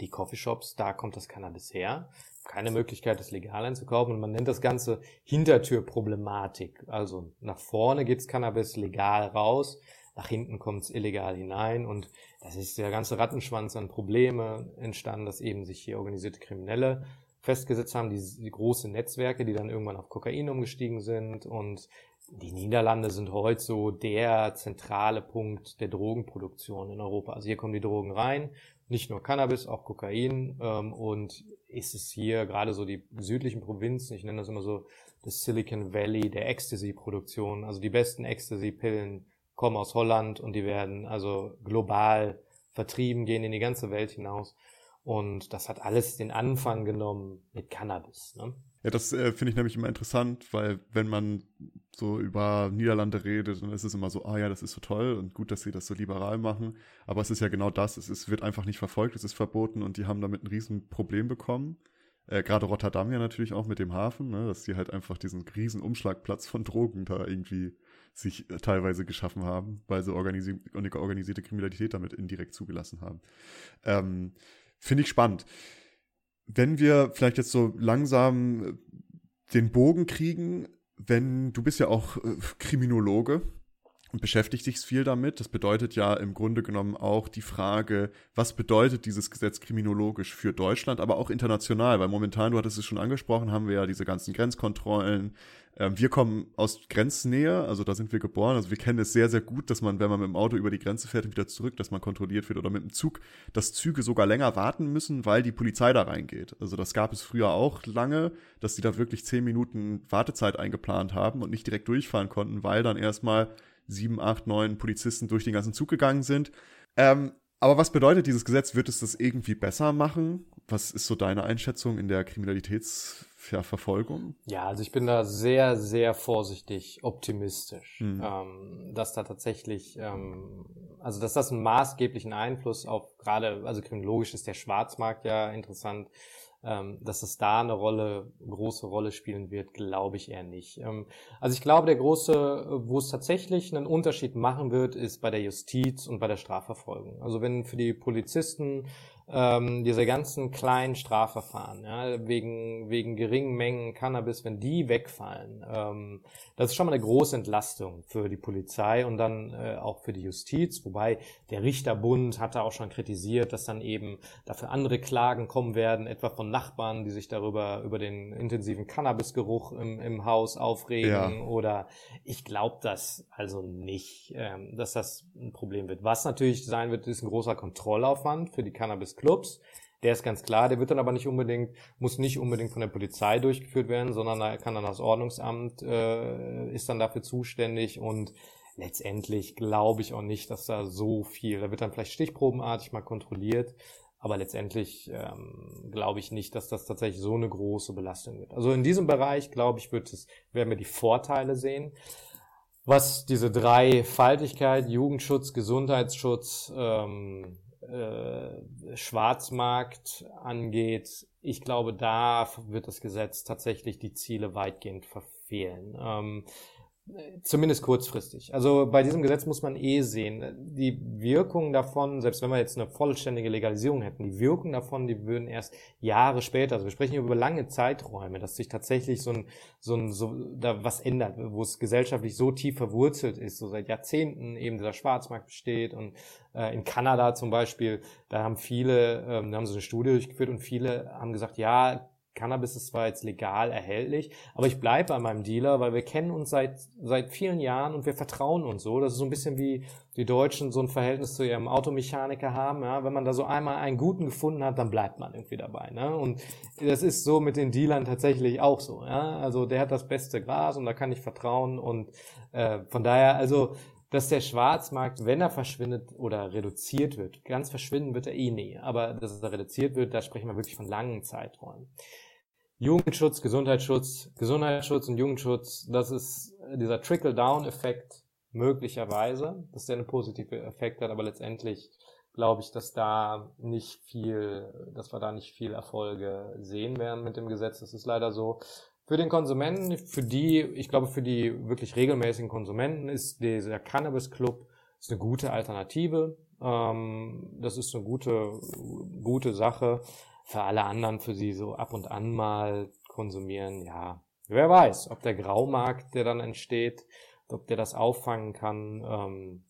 die Coffeeshops, da kommt das Cannabis her. Keine Möglichkeit, das legal einzukaufen. Und man nennt das Ganze Hintertürproblematik. Also nach vorne geht's Cannabis legal raus, nach hinten kommt's illegal hinein. Und das ist der ganze Rattenschwanz an Probleme entstanden, dass eben sich hier organisierte Kriminelle festgesetzt haben, die, die große Netzwerke, die dann irgendwann auf Kokain umgestiegen sind und die Niederlande sind heute so der zentrale Punkt der Drogenproduktion in Europa. Also hier kommen die Drogen rein, nicht nur Cannabis, auch Kokain. Ähm, und ist es hier gerade so die südlichen Provinzen, ich nenne das immer so das Silicon Valley der Ecstasy-Produktion. Also die besten Ecstasy-Pillen kommen aus Holland und die werden also global vertrieben, gehen in die ganze Welt hinaus. Und das hat alles den Anfang genommen mit Cannabis. Ne? Ja, das äh, finde ich nämlich immer interessant, weil wenn man so über Niederlande redet, dann ist es immer so, ah ja, das ist so toll und gut, dass sie das so liberal machen. Aber es ist ja genau das, es ist, wird einfach nicht verfolgt, es ist verboten und die haben damit ein riesen Problem bekommen. Äh, Gerade Rotterdam ja natürlich auch mit dem Hafen, ne, dass die halt einfach diesen riesen Umschlagplatz von Drogen da irgendwie sich äh, teilweise geschaffen haben, weil sie organisi organisierte Kriminalität damit indirekt zugelassen haben. Ähm, Finde ich spannend. Wenn wir vielleicht jetzt so langsam äh, den Bogen kriegen, wenn du bist ja auch äh, Kriminologe und beschäftigt sich viel damit. Das bedeutet ja im Grunde genommen auch die Frage, was bedeutet dieses Gesetz kriminologisch für Deutschland, aber auch international, weil momentan, du hattest es schon angesprochen, haben wir ja diese ganzen Grenzkontrollen. Ähm, wir kommen aus Grenznähe, also da sind wir geboren, also wir kennen es sehr, sehr gut, dass man, wenn man mit dem Auto über die Grenze fährt und wieder zurück, dass man kontrolliert wird oder mit dem Zug, dass Züge sogar länger warten müssen, weil die Polizei da reingeht. Also das gab es früher auch lange, dass die da wirklich zehn Minuten Wartezeit eingeplant haben und nicht direkt durchfahren konnten, weil dann erstmal sieben, acht, neun Polizisten durch den ganzen Zug gegangen sind. Ähm, aber was bedeutet dieses Gesetz? Wird es das irgendwie besser machen? Was ist so deine Einschätzung in der Kriminalitätsverfolgung? Ja, also ich bin da sehr, sehr vorsichtig optimistisch, hm. ähm, dass da tatsächlich, ähm, also dass das einen maßgeblichen Einfluss auf gerade, also kriminologisch ist der Schwarzmarkt ja interessant, dass es da eine Rolle, große Rolle spielen wird, glaube ich eher nicht. Ähm, also ich glaube, der große, wo es tatsächlich einen Unterschied machen wird, ist bei der Justiz und bei der Strafverfolgung. Also wenn für die Polizisten ähm, diese ganzen kleinen Strafverfahren, ja, wegen, wegen geringen Mengen Cannabis, wenn die wegfallen, ähm, das ist schon mal eine große Entlastung für die Polizei und dann äh, auch für die Justiz, wobei der Richterbund hatte auch schon kritisiert, dass dann eben dafür andere Klagen kommen werden, etwa von Nachbarn, die sich darüber über den intensiven Cannabisgeruch im, im Haus aufregen ja. oder ich glaube das also nicht, ähm, dass das ein Problem wird. Was natürlich sein wird, ist ein großer Kontrollaufwand für die Cannabis Clubs. Der ist ganz klar, der wird dann aber nicht unbedingt, muss nicht unbedingt von der Polizei durchgeführt werden, sondern kann dann das Ordnungsamt, äh, ist dann dafür zuständig und letztendlich glaube ich auch nicht, dass da so viel, da wird dann vielleicht stichprobenartig mal kontrolliert, aber letztendlich ähm, glaube ich nicht, dass das tatsächlich so eine große Belastung wird. Also in diesem Bereich, glaube ich, wird es, werden wir die Vorteile sehen. Was diese Dreifaltigkeit, Jugendschutz, Gesundheitsschutz, ähm, äh, Schwarzmarkt angeht, ich glaube, da wird das Gesetz tatsächlich die Ziele weitgehend verfehlen. Ähm, Zumindest kurzfristig. Also bei diesem Gesetz muss man eh sehen, die Wirkung davon, selbst wenn wir jetzt eine vollständige Legalisierung hätten, die Wirkung davon, die würden erst Jahre später, also wir sprechen hier über lange Zeiträume, dass sich tatsächlich so ein, so ein, so, da was ändert, wo es gesellschaftlich so tief verwurzelt ist, so seit Jahrzehnten eben dieser Schwarzmarkt besteht und äh, in Kanada zum Beispiel, da haben viele, ähm, da haben sie eine Studie durchgeführt und viele haben gesagt, ja, Cannabis ist zwar jetzt legal erhältlich, aber ich bleibe bei meinem Dealer, weil wir kennen uns seit, seit vielen Jahren und wir vertrauen uns so. Das ist so ein bisschen wie die Deutschen so ein Verhältnis zu ihrem Automechaniker haben. Ja? Wenn man da so einmal einen guten gefunden hat, dann bleibt man irgendwie dabei. Ne? Und das ist so mit den Dealern tatsächlich auch so. Ja? Also der hat das beste Gras und da kann ich vertrauen und äh, von daher, also dass der Schwarzmarkt, wenn er verschwindet oder reduziert wird, ganz verschwinden wird er eh nie, aber dass er reduziert wird, da sprechen wir wirklich von langen Zeiträumen. Jugendschutz, Gesundheitsschutz, Gesundheitsschutz und Jugendschutz, das ist dieser Trickle-Down-Effekt möglicherweise, dass der einen positiven Effekt hat, aber letztendlich glaube ich, dass da nicht viel, dass wir da nicht viel Erfolge sehen werden mit dem Gesetz. Das ist leider so. Für den Konsumenten, für die, ich glaube, für die wirklich regelmäßigen Konsumenten ist dieser Cannabis Club ist eine gute Alternative. Ähm, das ist eine gute, gute Sache. Für alle anderen, für sie so ab und an mal konsumieren, ja, wer weiß, ob der Graumarkt, der dann entsteht, ob der das auffangen kann. Ähm,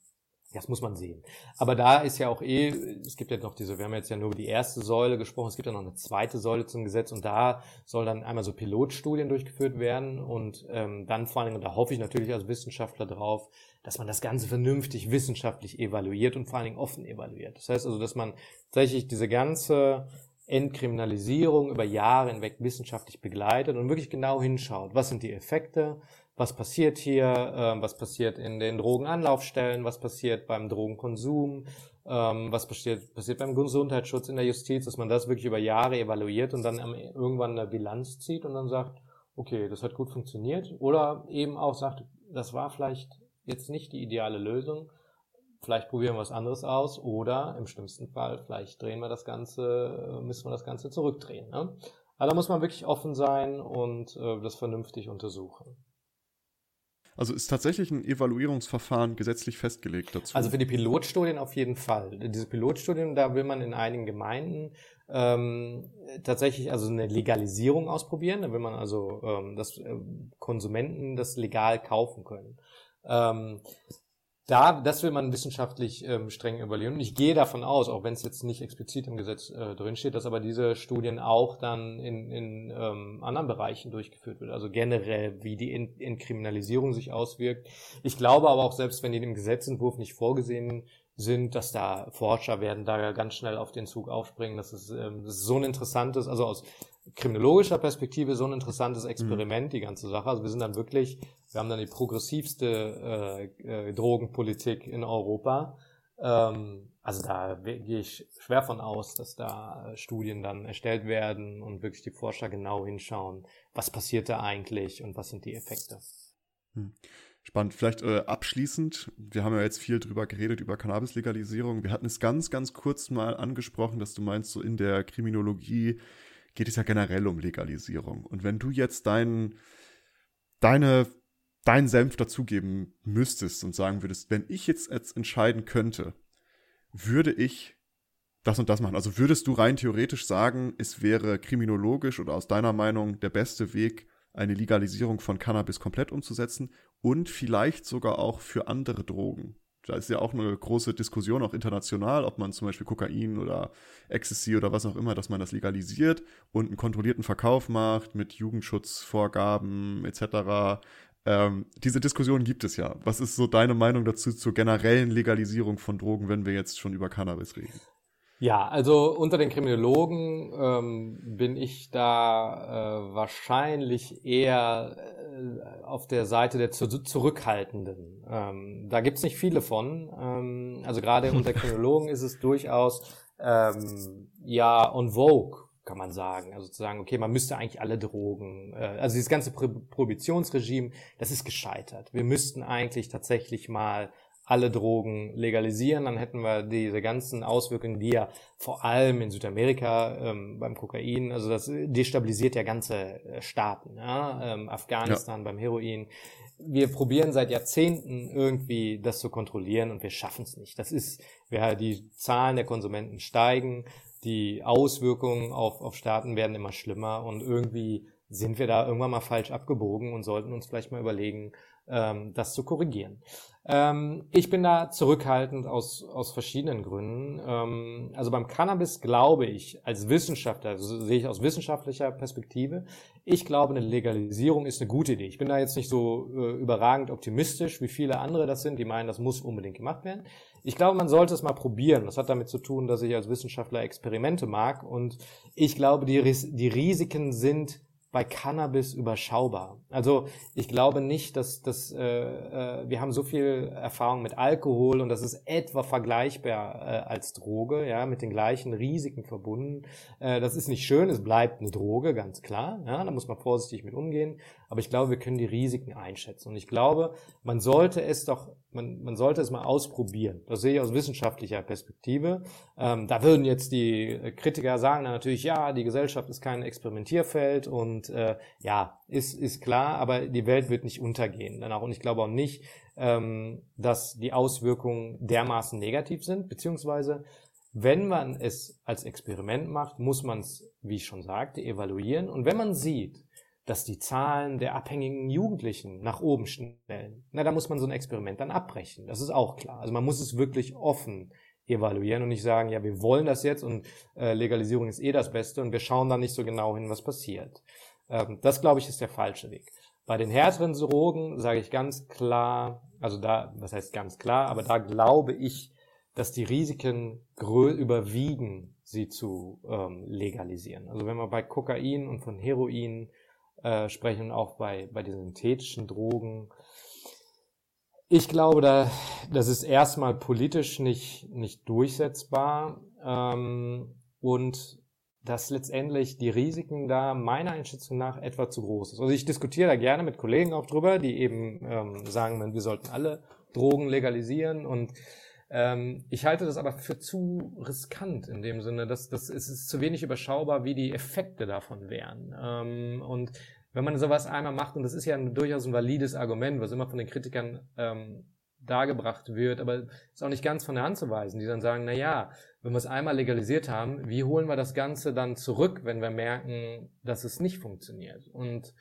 das muss man sehen. Aber da ist ja auch eh, es gibt ja noch diese, wir haben jetzt ja nur über die erste Säule gesprochen, es gibt ja noch eine zweite Säule zum Gesetz und da soll dann einmal so Pilotstudien durchgeführt werden und ähm, dann vor allem, und da hoffe ich natürlich als Wissenschaftler drauf, dass man das Ganze vernünftig wissenschaftlich evaluiert und vor allen Dingen offen evaluiert. Das heißt also, dass man tatsächlich diese ganze Entkriminalisierung über Jahre hinweg wissenschaftlich begleitet und wirklich genau hinschaut, was sind die Effekte, was passiert hier, äh, was passiert in den Drogenanlaufstellen, was passiert beim Drogenkonsum, ähm, was passiert, passiert beim Gesundheitsschutz in der Justiz, dass man das wirklich über Jahre evaluiert und dann irgendwann eine Bilanz zieht und dann sagt, okay, das hat gut funktioniert. Oder eben auch sagt, das war vielleicht jetzt nicht die ideale Lösung, vielleicht probieren wir was anderes aus oder im schlimmsten Fall, vielleicht drehen wir das Ganze, müssen wir das Ganze zurückdrehen. Ne? Aber da muss man wirklich offen sein und äh, das vernünftig untersuchen. Also ist tatsächlich ein Evaluierungsverfahren gesetzlich festgelegt dazu? Also für die Pilotstudien auf jeden Fall. Diese Pilotstudien, da will man in einigen Gemeinden ähm, tatsächlich also eine Legalisierung ausprobieren. Da will man also, ähm, dass äh, Konsumenten das legal kaufen können. Ähm, da, das will man wissenschaftlich ähm, streng evaluieren. Und ich gehe davon aus, auch wenn es jetzt nicht explizit im Gesetz äh, drinsteht, dass aber diese Studien auch dann in, in ähm, anderen Bereichen durchgeführt wird. Also generell, wie die Entkriminalisierung sich auswirkt. Ich glaube aber auch, selbst wenn die im Gesetzentwurf nicht vorgesehen sind, dass da Forscher werden da ganz schnell auf den Zug aufspringen. Das ist, ähm, so ein interessantes, also aus kriminologischer Perspektive so ein interessantes Experiment, mhm. die ganze Sache. Also wir sind dann wirklich, wir haben dann die progressivste äh, äh, Drogenpolitik in Europa. Ähm, also da gehe ich schwer von aus, dass da Studien dann erstellt werden und wirklich die Forscher genau hinschauen, was passiert da eigentlich und was sind die Effekte. Hm. Spannend. Vielleicht äh, abschließend, wir haben ja jetzt viel drüber geredet, über Cannabis-Legalisierung. Wir hatten es ganz, ganz kurz mal angesprochen, dass du meinst, so in der Kriminologie geht es ja generell um Legalisierung. Und wenn du jetzt dein, deine, deinen Senf dazugeben müsstest und sagen würdest, wenn ich jetzt, jetzt entscheiden könnte, würde ich das und das machen. Also würdest du rein theoretisch sagen, es wäre kriminologisch oder aus deiner Meinung der beste Weg, eine Legalisierung von Cannabis komplett umzusetzen und vielleicht sogar auch für andere Drogen. Da ist ja auch eine große Diskussion, auch international, ob man zum Beispiel Kokain oder Ecstasy oder was auch immer, dass man das legalisiert und einen kontrollierten Verkauf macht mit Jugendschutzvorgaben etc. Ähm, diese Diskussion gibt es ja. Was ist so deine Meinung dazu zur generellen Legalisierung von Drogen, wenn wir jetzt schon über Cannabis reden? Ja, also unter den Kriminologen ähm, bin ich da äh, wahrscheinlich eher auf der Seite der zu Zurückhaltenden. Ähm, da gibt's nicht viele von. Ähm, also gerade unter Kriminologen ist es durchaus ähm, ja on vogue, kann man sagen. Also zu sagen, okay, man müsste eigentlich alle Drogen, äh, also dieses ganze Pro Prohibitionsregime, das ist gescheitert. Wir müssten eigentlich tatsächlich mal alle Drogen legalisieren, dann hätten wir diese ganzen Auswirkungen, die ja vor allem in Südamerika ähm, beim Kokain, also das destabilisiert ja ganze äh, Staaten, ja? ähm, Afghanistan ja. beim Heroin. Wir probieren seit Jahrzehnten irgendwie das zu kontrollieren und wir schaffen es nicht. Das ist, ja, die Zahlen der Konsumenten steigen, die Auswirkungen auf, auf Staaten werden immer schlimmer und irgendwie sind wir da irgendwann mal falsch abgebogen und sollten uns vielleicht mal überlegen, ähm, das zu korrigieren. Ähm, ich bin da zurückhaltend aus, aus verschiedenen Gründen. Ähm, also beim Cannabis glaube ich als Wissenschaftler, also sehe ich aus wissenschaftlicher Perspektive, ich glaube, eine Legalisierung ist eine gute Idee. Ich bin da jetzt nicht so äh, überragend optimistisch, wie viele andere das sind, die meinen, das muss unbedingt gemacht werden. Ich glaube, man sollte es mal probieren. Das hat damit zu tun, dass ich als Wissenschaftler Experimente mag und ich glaube, die, die Risiken sind bei Cannabis überschaubar. Also ich glaube nicht, dass, dass äh, äh, wir haben so viel Erfahrung mit Alkohol und das ist etwa vergleichbar äh, als Droge, ja, mit den gleichen Risiken verbunden. Äh, das ist nicht schön, es bleibt eine Droge, ganz klar. Ja, da muss man vorsichtig mit umgehen. Aber ich glaube, wir können die Risiken einschätzen. Und ich glaube, man sollte es doch man, man sollte es mal ausprobieren. Das sehe ich aus wissenschaftlicher Perspektive. Ähm, da würden jetzt die Kritiker sagen dann natürlich, ja, die Gesellschaft ist kein Experimentierfeld und äh, ja, ist, ist klar, aber die Welt wird nicht untergehen danach. Und ich glaube auch nicht, ähm, dass die Auswirkungen dermaßen negativ sind, beziehungsweise wenn man es als Experiment macht, muss man es, wie ich schon sagte, evaluieren. Und wenn man sieht, dass die Zahlen der abhängigen Jugendlichen nach oben schnellen, na, da muss man so ein Experiment dann abbrechen. Das ist auch klar. Also man muss es wirklich offen evaluieren und nicht sagen, ja, wir wollen das jetzt und äh, Legalisierung ist eh das Beste und wir schauen da nicht so genau hin, was passiert. Ähm, das, glaube ich, ist der falsche Weg. Bei den härteren Drogen sage ich ganz klar, also da, was heißt ganz klar, aber da glaube ich, dass die Risiken überwiegen, sie zu ähm, legalisieren. Also wenn wir bei Kokain und von Heroin äh, sprechen, auch bei, bei den synthetischen Drogen, ich glaube, da, das ist erstmal politisch nicht, nicht durchsetzbar ähm, und dass letztendlich die Risiken da meiner Einschätzung nach etwa zu groß ist. Also ich diskutiere da gerne mit Kollegen auch drüber, die eben ähm, sagen, wir sollten alle Drogen legalisieren und ähm, ich halte das aber für zu riskant in dem Sinne, dass das es ist zu wenig überschaubar, wie die Effekte davon wären. Ähm, und wenn man sowas einmal macht, und das ist ja ein, durchaus ein valides Argument, was immer von den Kritikern ähm, dargebracht wird, aber ist auch nicht ganz von der Hand zu weisen, die dann sagen, na ja, wenn wir es einmal legalisiert haben, wie holen wir das Ganze dann zurück, wenn wir merken, dass es nicht funktioniert? Und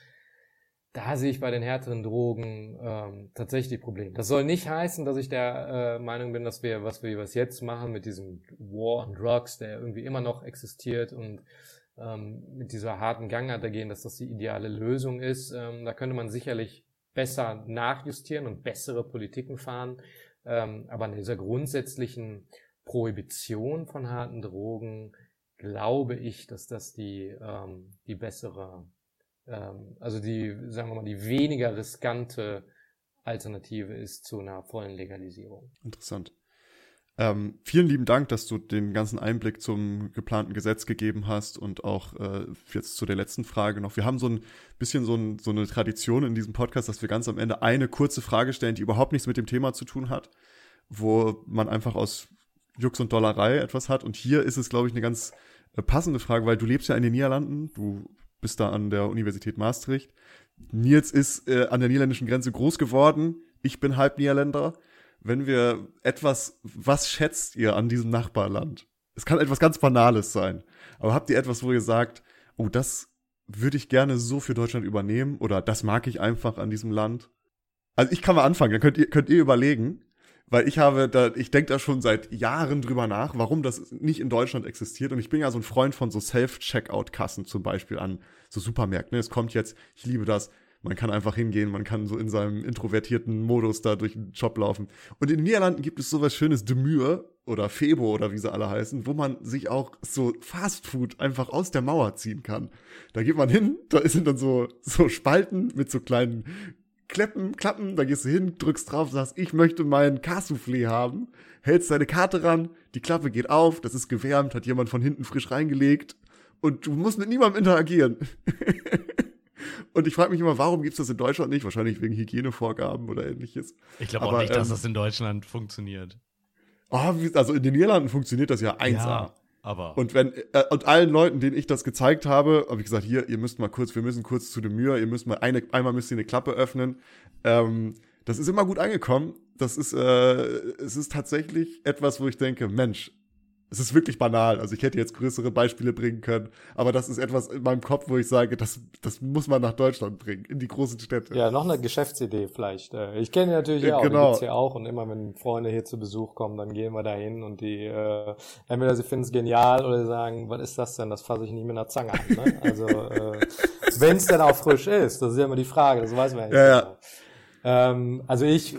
da sehe ich bei den härteren Drogen ähm, tatsächlich Probleme. Das soll nicht heißen, dass ich der äh, Meinung bin, dass wir, was wir was jetzt machen mit diesem War on Drugs, der irgendwie immer noch existiert und ähm, mit dieser harten Gangart gehen, dass das die ideale Lösung ist. Ähm, da könnte man sicherlich besser nachjustieren und bessere Politiken fahren. Ähm, aber in dieser grundsätzlichen Prohibition von harten Drogen glaube ich, dass das die, ähm, die bessere ähm, also die, sagen wir mal, die weniger riskante Alternative ist zu einer vollen Legalisierung. Interessant. Ähm, vielen lieben Dank, dass du den ganzen Einblick zum geplanten Gesetz gegeben hast und auch äh, jetzt zu der letzten Frage noch. Wir haben so ein bisschen so, ein, so eine Tradition in diesem Podcast, dass wir ganz am Ende eine kurze Frage stellen, die überhaupt nichts mit dem Thema zu tun hat, wo man einfach aus Jux und Dollerei etwas hat. Und hier ist es, glaube ich, eine ganz äh, passende Frage, weil du lebst ja in den Niederlanden, du bist da an der Universität Maastricht. Nils ist äh, an der niederländischen Grenze groß geworden. Ich bin halb Niederländer. Wenn wir etwas, was schätzt ihr an diesem Nachbarland? Es kann etwas ganz Banales sein. Aber habt ihr etwas, wo ihr sagt, oh, das würde ich gerne so für Deutschland übernehmen oder das mag ich einfach an diesem Land? Also ich kann mal anfangen, dann könnt ihr, könnt ihr überlegen. Weil ich habe da, ich denke da schon seit Jahren drüber nach, warum das nicht in Deutschland existiert. Und ich bin ja so ein Freund von so Self-Checkout-Kassen zum Beispiel an so Supermärkten. Es kommt jetzt, ich liebe das, man kann einfach hingehen, man kann so in seinem introvertierten Modus da durch den Shop laufen. Und in den Niederlanden gibt es sowas schönes Demür oder Febo oder wie sie alle heißen, wo man sich auch so Fastfood einfach aus der Mauer ziehen kann. Da geht man hin, da sind dann so, so Spalten mit so kleinen Kleppen, Klappen, da gehst du hin, drückst drauf, sagst, ich möchte meinen Kassoufflé haben, hältst deine Karte ran, die Klappe geht auf, das ist gewärmt, hat jemand von hinten frisch reingelegt und du musst mit niemandem interagieren. und ich frage mich immer, warum gibt's das in Deutschland nicht? Wahrscheinlich wegen Hygienevorgaben oder ähnliches. Ich glaube auch nicht, dass ähm, das in Deutschland funktioniert. Oh, also in den Niederlanden funktioniert das ja 1A. Ja. Aber. Und wenn, äh, und allen Leuten, denen ich das gezeigt habe, habe ich gesagt, hier, ihr müsst mal kurz, wir müssen kurz zu dem Mühe, ihr müsst mal eine, einmal müsst ihr eine Klappe öffnen. Ähm, das ist immer gut angekommen. Das ist, äh, es ist tatsächlich etwas, wo ich denke, Mensch, es ist wirklich banal. Also ich hätte jetzt größere Beispiele bringen können, aber das ist etwas in meinem Kopf, wo ich sage, das, das muss man nach Deutschland bringen, in die großen Städte. Ja, noch eine Geschäftsidee vielleicht. Äh, ich kenne natürlich ja, auch, genau. die gibt's hier auch und immer wenn Freunde hier zu Besuch kommen, dann gehen wir da hin und die, äh, entweder sie finden es genial oder sagen, was ist das denn, das fasse ich nicht mit einer Zange an. Ne? Also äh, wenn es denn auch frisch ist, das ist ja immer die Frage, das weiß man ja nicht. Ja, genau. ja. Ähm, also ich,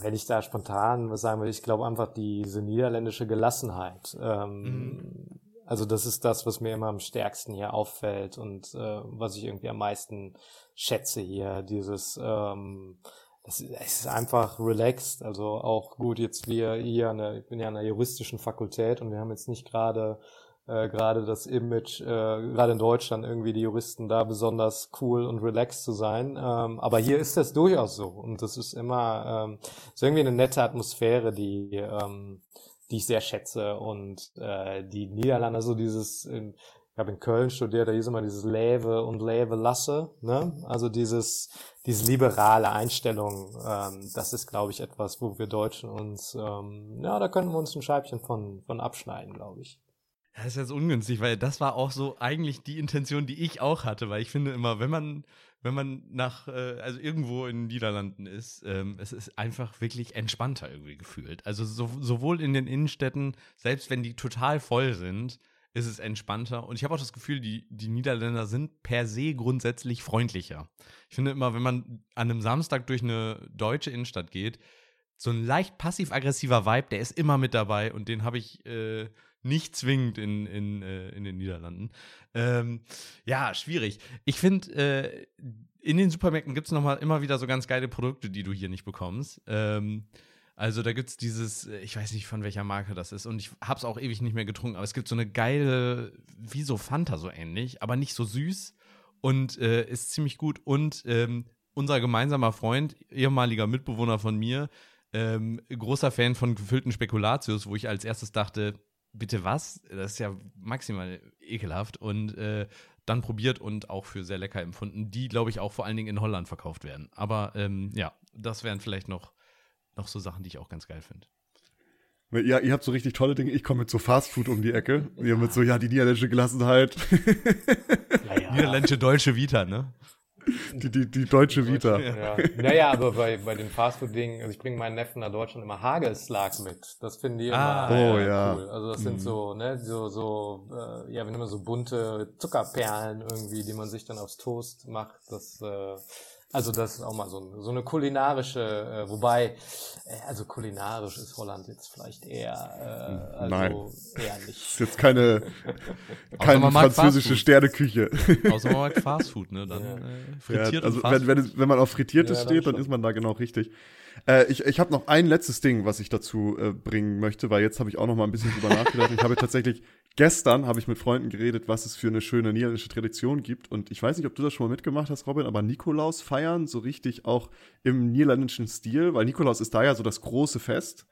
wenn ich da spontan was sagen will, ich glaube einfach diese niederländische Gelassenheit. Ähm, mhm. Also das ist das, was mir immer am stärksten hier auffällt und äh, was ich irgendwie am meisten schätze hier. Dieses, ähm, es ist einfach relaxed. Also auch gut, jetzt wir hier, eine, ich bin ja an der juristischen Fakultät und wir haben jetzt nicht gerade äh, gerade das Image, äh, gerade in Deutschland irgendwie die Juristen da besonders cool und relaxed zu sein. Ähm, aber hier ist das durchaus so und das ist immer ähm, ist irgendwie eine nette Atmosphäre, die ähm, die ich sehr schätze und äh, die Niederlande so dieses in, ich habe in Köln studiert, da hieß immer dieses Lebe und Lebe lasse, ne? Also dieses, diese liberale Einstellung, ähm, das ist, glaube ich, etwas, wo wir Deutschen uns, ähm, ja, da könnten wir uns ein Scheibchen von, von abschneiden, glaube ich. Das ist jetzt ungünstig, weil das war auch so eigentlich die Intention, die ich auch hatte, weil ich finde immer, wenn man, wenn man nach, äh, also irgendwo in den Niederlanden ist, ähm, es ist einfach wirklich entspannter irgendwie gefühlt. Also so, sowohl in den Innenstädten, selbst wenn die total voll sind, ist es entspannter. Und ich habe auch das Gefühl, die, die Niederländer sind per se grundsätzlich freundlicher. Ich finde immer, wenn man an einem Samstag durch eine deutsche Innenstadt geht, so ein leicht passiv-aggressiver Vibe, der ist immer mit dabei und den habe ich äh, nicht zwingend in, in, äh, in den Niederlanden. Ähm, ja, schwierig. Ich finde, äh, in den Supermärkten gibt es nochmal immer wieder so ganz geile Produkte, die du hier nicht bekommst. Ähm, also da gibt es dieses, äh, ich weiß nicht von welcher Marke das ist und ich habe es auch ewig nicht mehr getrunken, aber es gibt so eine geile, wie so Fanta so ähnlich, aber nicht so süß und äh, ist ziemlich gut. Und ähm, unser gemeinsamer Freund, ehemaliger Mitbewohner von mir, ähm, großer Fan von gefüllten Spekulatius, wo ich als erstes dachte, bitte was? Das ist ja maximal ekelhaft und äh, dann probiert und auch für sehr lecker empfunden, die, glaube ich, auch vor allen Dingen in Holland verkauft werden. Aber ähm, ja, das wären vielleicht noch noch so Sachen, die ich auch ganz geil finde. Ja, ihr habt so richtig tolle Dinge. Ich komme mit so Fastfood um die Ecke. Ja. Ihr mit so, ja, die niederländische Gelassenheit. Naja. Niederländische deutsche Vita, ne? Die, die, die deutsche Vita. Ja. Naja, aber bei, bei den Fastfood-Dingen, also ich bringe meinen Neffen nach Deutschland immer Hagelslag mit. Das finden die Ah, immer oh, äh, ja. cool. Also das sind Mhm. so, ne, so, so, äh, ja, wir nehmen so bunte Zuckerperlen irgendwie, die man sich dann aufs Toast macht. Das, äh, also das ist auch mal so, ein- so eine kulinarische, äh, wobei, äh, also kulinarisch ist Holland jetzt vielleicht eher, äh, also Nein. eher Ist nicht. jetzt keine, keine französische. Sterneküche. Außer man mag Fastfood, ne? Dann Ja. äh, Ja, frittiert also und wenn, wenn, wenn man auf Frittiertes Ja, dann steht, dann schon. ist man da genau richtig. Äh, ich ich habe noch ein letztes Ding, was ich dazu äh, bringen möchte, weil jetzt habe ich auch noch mal ein bisschen drüber nachgedacht. Ich habe tatsächlich gestern habe ich mit Freunden geredet, was es für eine schöne niederländische Tradition gibt. Und ich weiß nicht, ob du das schon mal mitgemacht hast, Robin, aber Nikolaus feiern so richtig auch im niederländischen Stil, weil Nikolaus ist da ja so das große Fest.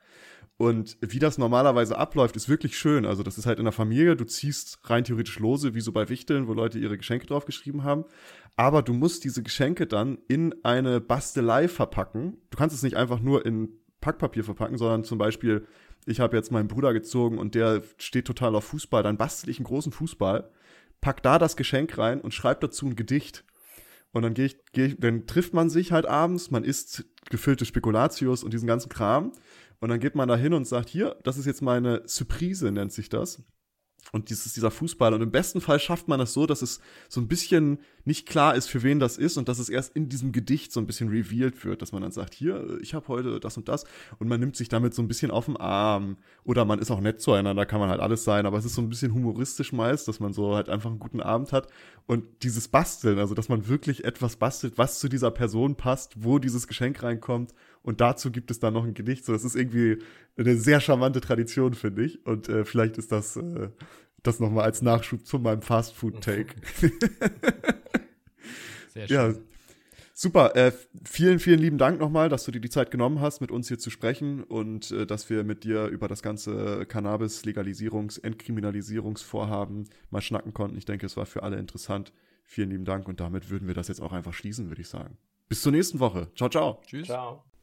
Und wie das normalerweise abläuft, ist wirklich schön. Also das ist halt in der Familie, du ziehst rein theoretisch lose, wie so bei Wichteln, wo Leute ihre Geschenke draufgeschrieben haben. Aber du musst diese Geschenke dann in eine Bastelei verpacken. Du kannst es nicht einfach nur in Packpapier verpacken, sondern zum Beispiel, ich habe jetzt meinen Bruder gezogen und der steht total auf Fußball, dann bastel ich einen großen Fußball, pack da das Geschenk rein und schreib dazu ein Gedicht. Und dann gehe ich, geh ich, dann trifft man sich halt abends, man isst gefüllte Spekulatius und diesen ganzen Kram. Und dann geht man da hin und sagt, hier, das ist jetzt meine Surprise, nennt sich das. Und dies ist dieser Fußball. Und im besten Fall schafft man das so, dass es so ein bisschen nicht klar ist, für wen das ist und dass es erst in diesem Gedicht so ein bisschen revealed wird, dass man dann sagt, hier, ich habe heute das und das. Und man nimmt sich damit so ein bisschen auf den Arm. Oder man ist auch nett zueinander, kann man halt alles sein. Aber es ist so ein bisschen humoristisch meist, dass man so halt einfach einen guten Abend hat. Und dieses Basteln, also dass man wirklich etwas bastelt, was zu dieser Person passt, wo dieses Geschenk reinkommt. Und dazu gibt es dann noch ein Gedicht. So, das ist irgendwie eine sehr charmante Tradition, finde ich. Und äh, vielleicht ist das, äh, das nochmal als Nachschub zu meinem Fast-Food-Take. Sehr ja, schön. super. Äh, vielen, vielen lieben Dank nochmal, dass du dir die Zeit genommen hast, mit uns hier zu sprechen und äh, dass wir mit dir über das ganze Cannabis-Legalisierungs-, Entkriminalisierungsvorhaben mal schnacken konnten. Ich denke, es war für alle interessant. Vielen lieben Dank und damit würden wir das jetzt auch einfach schließen, würde ich sagen. Bis zur nächsten Woche. Ciao, ciao. Tschüss. Ciao.